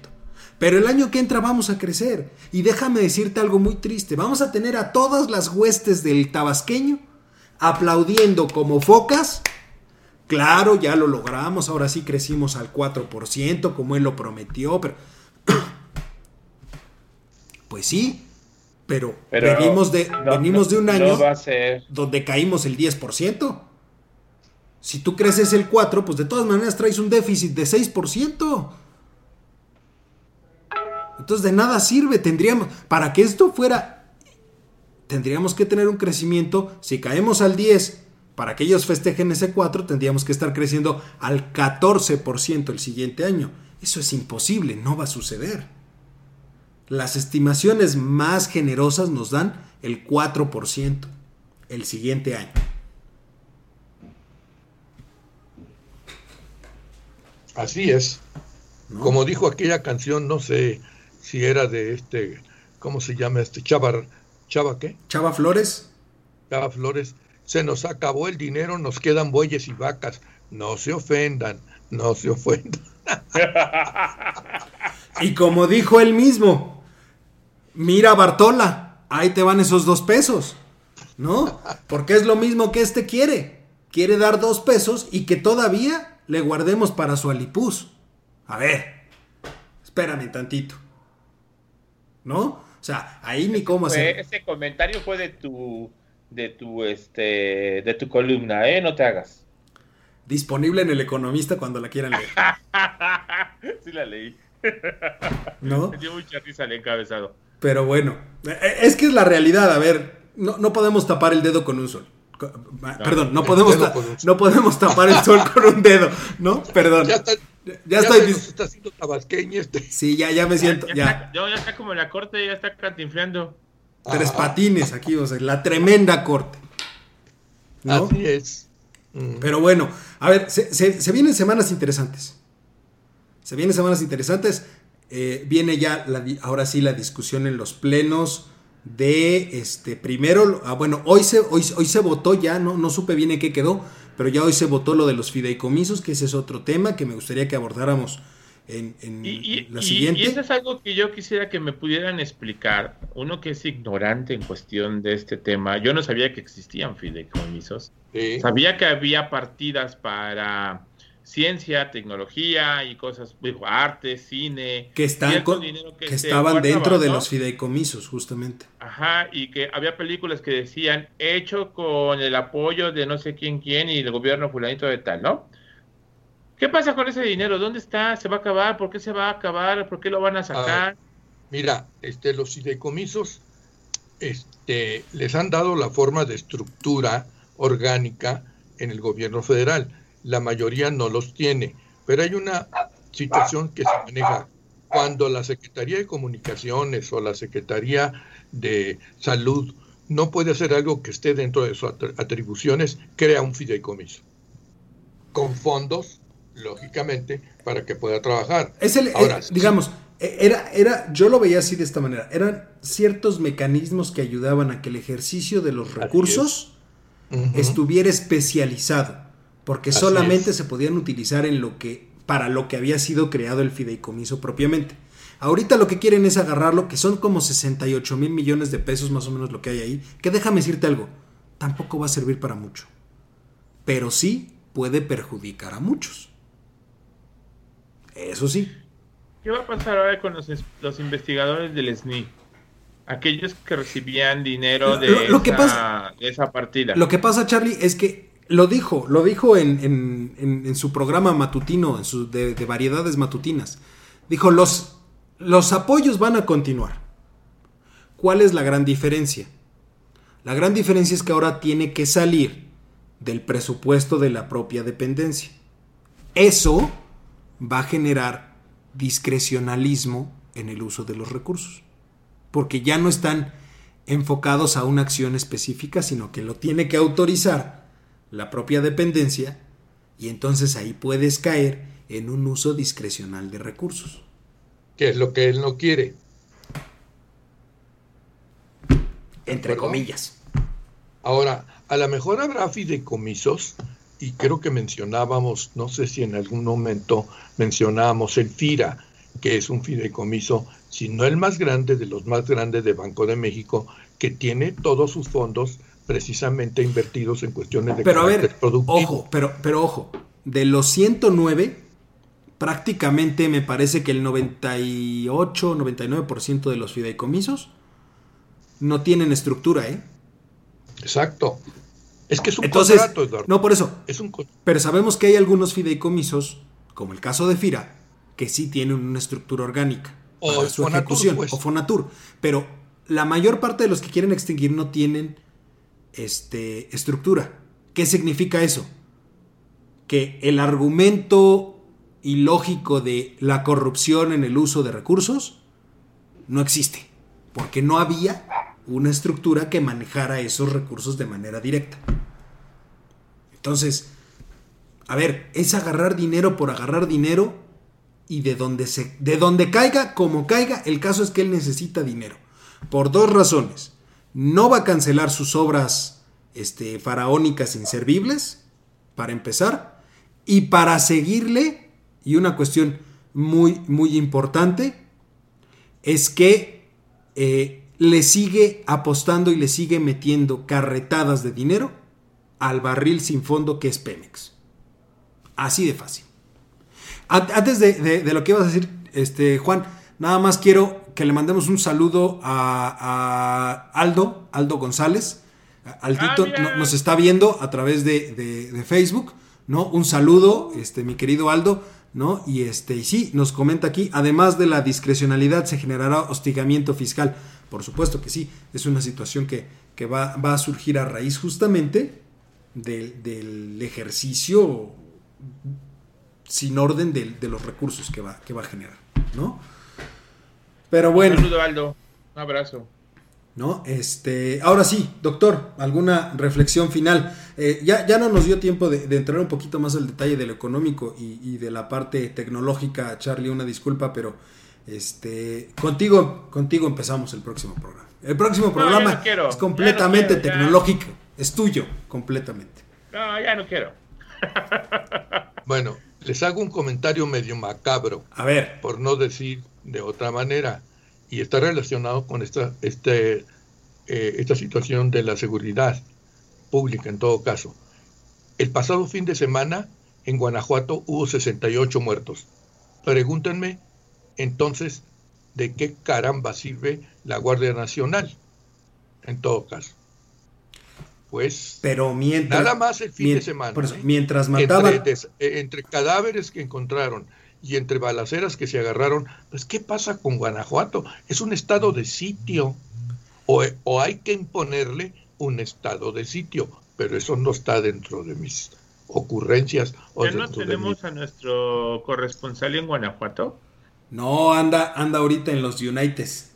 A: Pero el año que entra vamos a crecer. Y déjame decirte algo muy triste. Vamos a tener a todas las huestes del tabasqueño aplaudiendo como focas. Claro, ya lo logramos. Ahora sí crecimos al 4%, como él lo prometió. Pero... pues sí, pero, venimos, de, venimos de un año donde caímos el 10%. Si tú creces el 4%, pues de todas maneras traes un déficit de 6%. Entonces de nada sirve, tendríamos, para que esto fuera, tendríamos que tener un crecimiento, si caemos al 10, para que ellos festejen ese 4, tendríamos que estar creciendo al 14% el siguiente año. Eso es imposible, no va a suceder. Las estimaciones más generosas nos dan el 4% el siguiente año.
B: Así es. Como dijo aquella canción, no sé si era de este, ¿cómo se llama este? Chava, ¿Chava qué?
A: Chava Flores.
B: Chava Flores. Se nos acabó el dinero, nos quedan bueyes y vacas. No se ofendan, no se ofendan.
A: y como dijo él mismo, mira Bartola, ahí te van esos dos pesos, ¿no? Porque es lo mismo que este quiere. Quiere dar dos pesos y que todavía le guardemos para su alipuz. A ver, espérame tantito. ¿No? O sea, ahí ni cómo hacer.
C: Ese comentario fue de tu, de tu, este, de tu columna, ¿eh? No te hagas.
A: Disponible en El Economista cuando la quieran leer.
C: sí la leí.
A: ¿No?
C: Me dio mucha risa el encabezado.
A: Pero bueno, e, e, es que es la realidad, a ver, no, podemos tapar el dedo con un sol. Perdón, no podemos, no podemos tapar el sol con un dedo, ¿no? Perdón.
B: Ya, está, ya, estoy. está haciendo tabasqueño este.
A: Sí, ya, ya me siento.
C: Ya,
A: ya.
C: ya está como la corte, ya está cantinflando.
A: Tres patines aquí, o sea, la tremenda corte.
B: ¿no? Así es.
A: Mm. Pero bueno, a ver, se, vienen semanas interesantes. Se vienen semanas interesantes. Eh, viene ya, ahora sí, la discusión en los plenos de este primero. Ah, bueno, hoy se, hoy, hoy se votó ya, no, no supe bien en qué quedó, pero ya hoy se votó lo de los fideicomisos, que ese es otro tema que me gustaría que abordáramos en, la siguiente.
C: Y eso es algo que yo quisiera que me pudieran explicar. Uno que es ignorante en cuestión de este tema. Yo no sabía que existían fideicomisos. Sabía que había partidas para ciencia, tecnología y cosas, arte, cine.
A: Que, están que, estaban dentro de los fideicomisos, justamente.
C: Ajá, y que había películas que decían, hecho con el apoyo de no sé quién quién y el gobierno fulanito de tal, ¿no? ¿Qué pasa con ese dinero? ¿Dónde está? ¿Se va a acabar? ¿Por qué se va a acabar? ¿Por qué lo van a sacar?
B: mira, este, los fideicomisos este, les han dado la forma de estructura orgánica en el gobierno federal. La mayoría no los tiene, pero hay una situación que se maneja cuando la Secretaría de Comunicaciones o la Secretaría de Salud no puede hacer algo que esté dentro de sus atribuciones, crea un fideicomiso con fondos lógicamente, para que pueda trabajar.
A: Es el, Ahora, eh, digamos, e, era, era, yo lo veía así de esta manera, eran ciertos mecanismos que ayudaban a que el ejercicio de los recursos estuviera especializado, porque solamente se podían utilizar en lo que, para lo que había sido creado el fideicomiso propiamente. Ahorita lo que quieren es agarrarlo, que son como 68 mil millones de pesos más o menos lo que hay ahí, que déjame decirte algo, tampoco va a servir para mucho, pero sí puede perjudicar a muchos. Eso sí.
C: ¿Qué va a pasar ahora con los, investigadores del SNI? Aquellos que recibían dinero de, esa, partida.
A: Lo que pasa, Charlie, es que lo dijo, lo dijo en, su programa matutino, en su, de, variedades matutinas. Dijo, los, los apoyos van a continuar. ¿Cuál es la gran diferencia? La gran diferencia es que ahora tiene que salir del presupuesto de la propia dependencia. Eso va a generar discrecionalismo en el uso de los recursos, porque ya no están enfocados a una acción específica, sino que lo tiene que autorizar la propia dependencia y entonces ahí puedes caer en un uso discrecional de recursos.
B: Que es lo que él no quiere.
A: Entre comillas.
B: Ahora, a lo mejor habrá fideicomisos y creo que mencionábamos, no sé si en algún momento mencionábamos el FIRA, que es un fideicomiso, si no el más grande de los más grandes de Banco de México, que tiene todos sus fondos precisamente invertidos en cuestiones de
A: pero a ver, Ojo, pero, pero ojo, de los 109, prácticamente me parece que el 98, 99% de los fideicomisos no tienen estructura, ¿eh?
B: Exacto. Es que es un
A: Entonces, contrato, No, por eso. Es un Pero sabemos que hay algunos fideicomisos, como el caso de FIRA, que sí tienen una estructura orgánica o para su ejecución, pues. o Fonatur. Pero la mayor parte de los que quieren extinguir no tienen este, estructura. ¿Qué significa eso? Que el argumento ilógico de la corrupción en el uso de recursos no existe, porque no había una estructura que manejara esos recursos de manera directa. Entonces, a ver, es agarrar dinero por agarrar dinero y de donde, se, de donde caiga, como caiga, el caso es que él necesita dinero. Por dos razones. No va a cancelar sus obras este, faraónicas inservibles, para empezar, y para seguirle, y una cuestión muy, muy importante, es que eh, le sigue apostando y le sigue metiendo carretadas de dinero al barril sin fondo que es Pemex. Así de fácil. Antes de, lo que ibas a decir, este, Juan, nada más quiero que le mandemos un saludo a, Aldo, Aldo González. Altito ah, nos está viendo a través de, Facebook, ¿no? Un saludo, este, mi querido Aldo, ¿no? Y este, y sí, nos comenta aquí, además de la discrecionalidad, se generará hostigamiento fiscal. Por supuesto que sí, es una situación que, que va, va a surgir a raíz justamente del, ejercicio sin orden de, de, los recursos que va, que va a generar, ¿no? Pero bueno.
C: Un saludo, Aldo. Un abrazo.
A: ¿No? Este, ahora sí, doctor, alguna reflexión final. Eh, ya, ya no nos dio tiempo de, entrar un poquito más al detalle de lo económico y, de la parte tecnológica, Charlie, una disculpa, pero este, contigo, contigo empezamos el próximo programa. El próximo programa es completamente tecnológico, es tuyo, completamente.
C: No, ya no quiero.
B: bueno, les hago un comentario medio macabro.
A: A ver.
B: Por no decir de otra manera y está relacionado con esta, este, eh, esta situación de la seguridad pública en todo caso. El pasado fin de semana en Guanajuato hubo 68 muertos. Pregúntenme entonces de qué caramba sirve la Guardia Nacional en todo caso. Pues
A: pero mientras,
B: nada más el fin de semana.
A: ¿eh? mientras mataban
B: entre, eh, entre cadáveres que encontraron y entre balaceras que se agarraron, pues ¿qué pasa con Guanajuato? Es un estado de sitio. O, hay que imponerle un estado de sitio, pero eso no está dentro de mis ocurrencias.
C: O ¿Ya no tenemos a nuestro corresponsal en Guanajuato?
A: No, anda, anda ahorita en los Unites.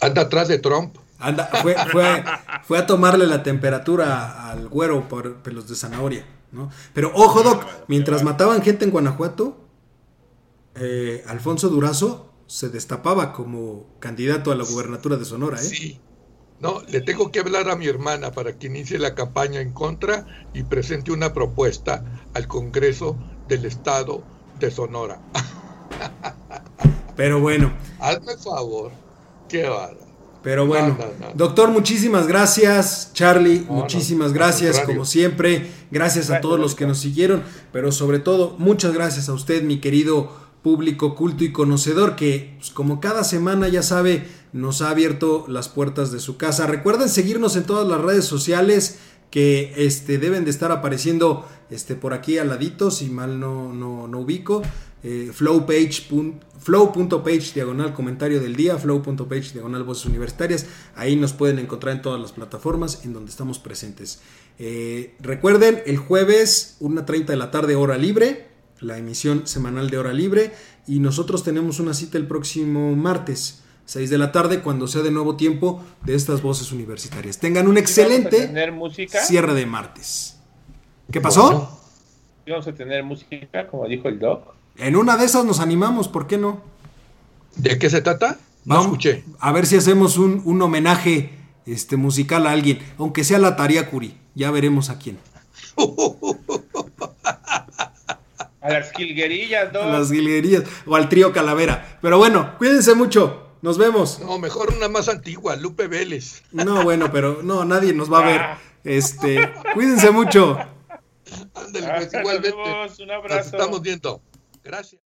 B: Anda atrás de Trump.
A: Anda, fue, fue a tomarle la temperatura al güero por pelos de zanahoria. Pero ojo, Doc, mientras mataban gente en Guanajuato, eh, Alfonso Durazo se destapaba como candidato a la gubernatura de Sonora, ¿eh?
B: Sí. No, le tengo que hablar a mi hermana para que inicie la campaña en contra y presente una propuesta al Congreso del Estado de Sonora.
A: Pero bueno.
B: Hazme favor. Qué vara.
A: Pero bueno, doctor, muchísimas gracias. Charlie, muchísimas gracias, como siempre. Gracias a todos los que nos siguieron, pero sobre todo, muchas gracias a usted, mi querido público culto y conocedor, que pues, como cada semana ya sabe, nos ha abierto las puertas de su casa. Recuerden seguirnos en todas las redes sociales que este, deben de estar apareciendo este, por aquí al ladito, si mal no, no, no ubico. Eh, flow.page diagonal comentario del día, flow.page diagonal voces universitarias. Ahí nos pueden encontrar en todas las plataformas en donde estamos presentes. Eh, recuerden, el jueves, 1.30 de la tarde, hora libre, la emisión semanal de hora libre. Y nosotros tenemos una cita el próximo martes. 6 de la tarde, cuando sea de nuevo tiempo de estas voces universitarias. Tengan un excelente cierre de martes. ¿Qué pasó?
C: Vamos a tener música, como dijo el doc.
A: En una de esas nos animamos, ¿por qué no?
B: ¿De qué se trata?
A: No escuché. A ver si hacemos un, homenaje este, musical a alguien, aunque sea la Taría Curi. Ya veremos a quién.
C: a las gilguerillas, ¿no?
A: A las gilguerillas. O al trío Calavera. Pero bueno, cuídense mucho. Nos vemos.
B: No, mejor una más antigua, Lupe Vélez.
A: No, bueno, pero no, nadie nos va a ver. Ah. Este, cuídense mucho.
B: Ándale, pues igualmente. Un abrazo. Nos estamos viendo. Gracias.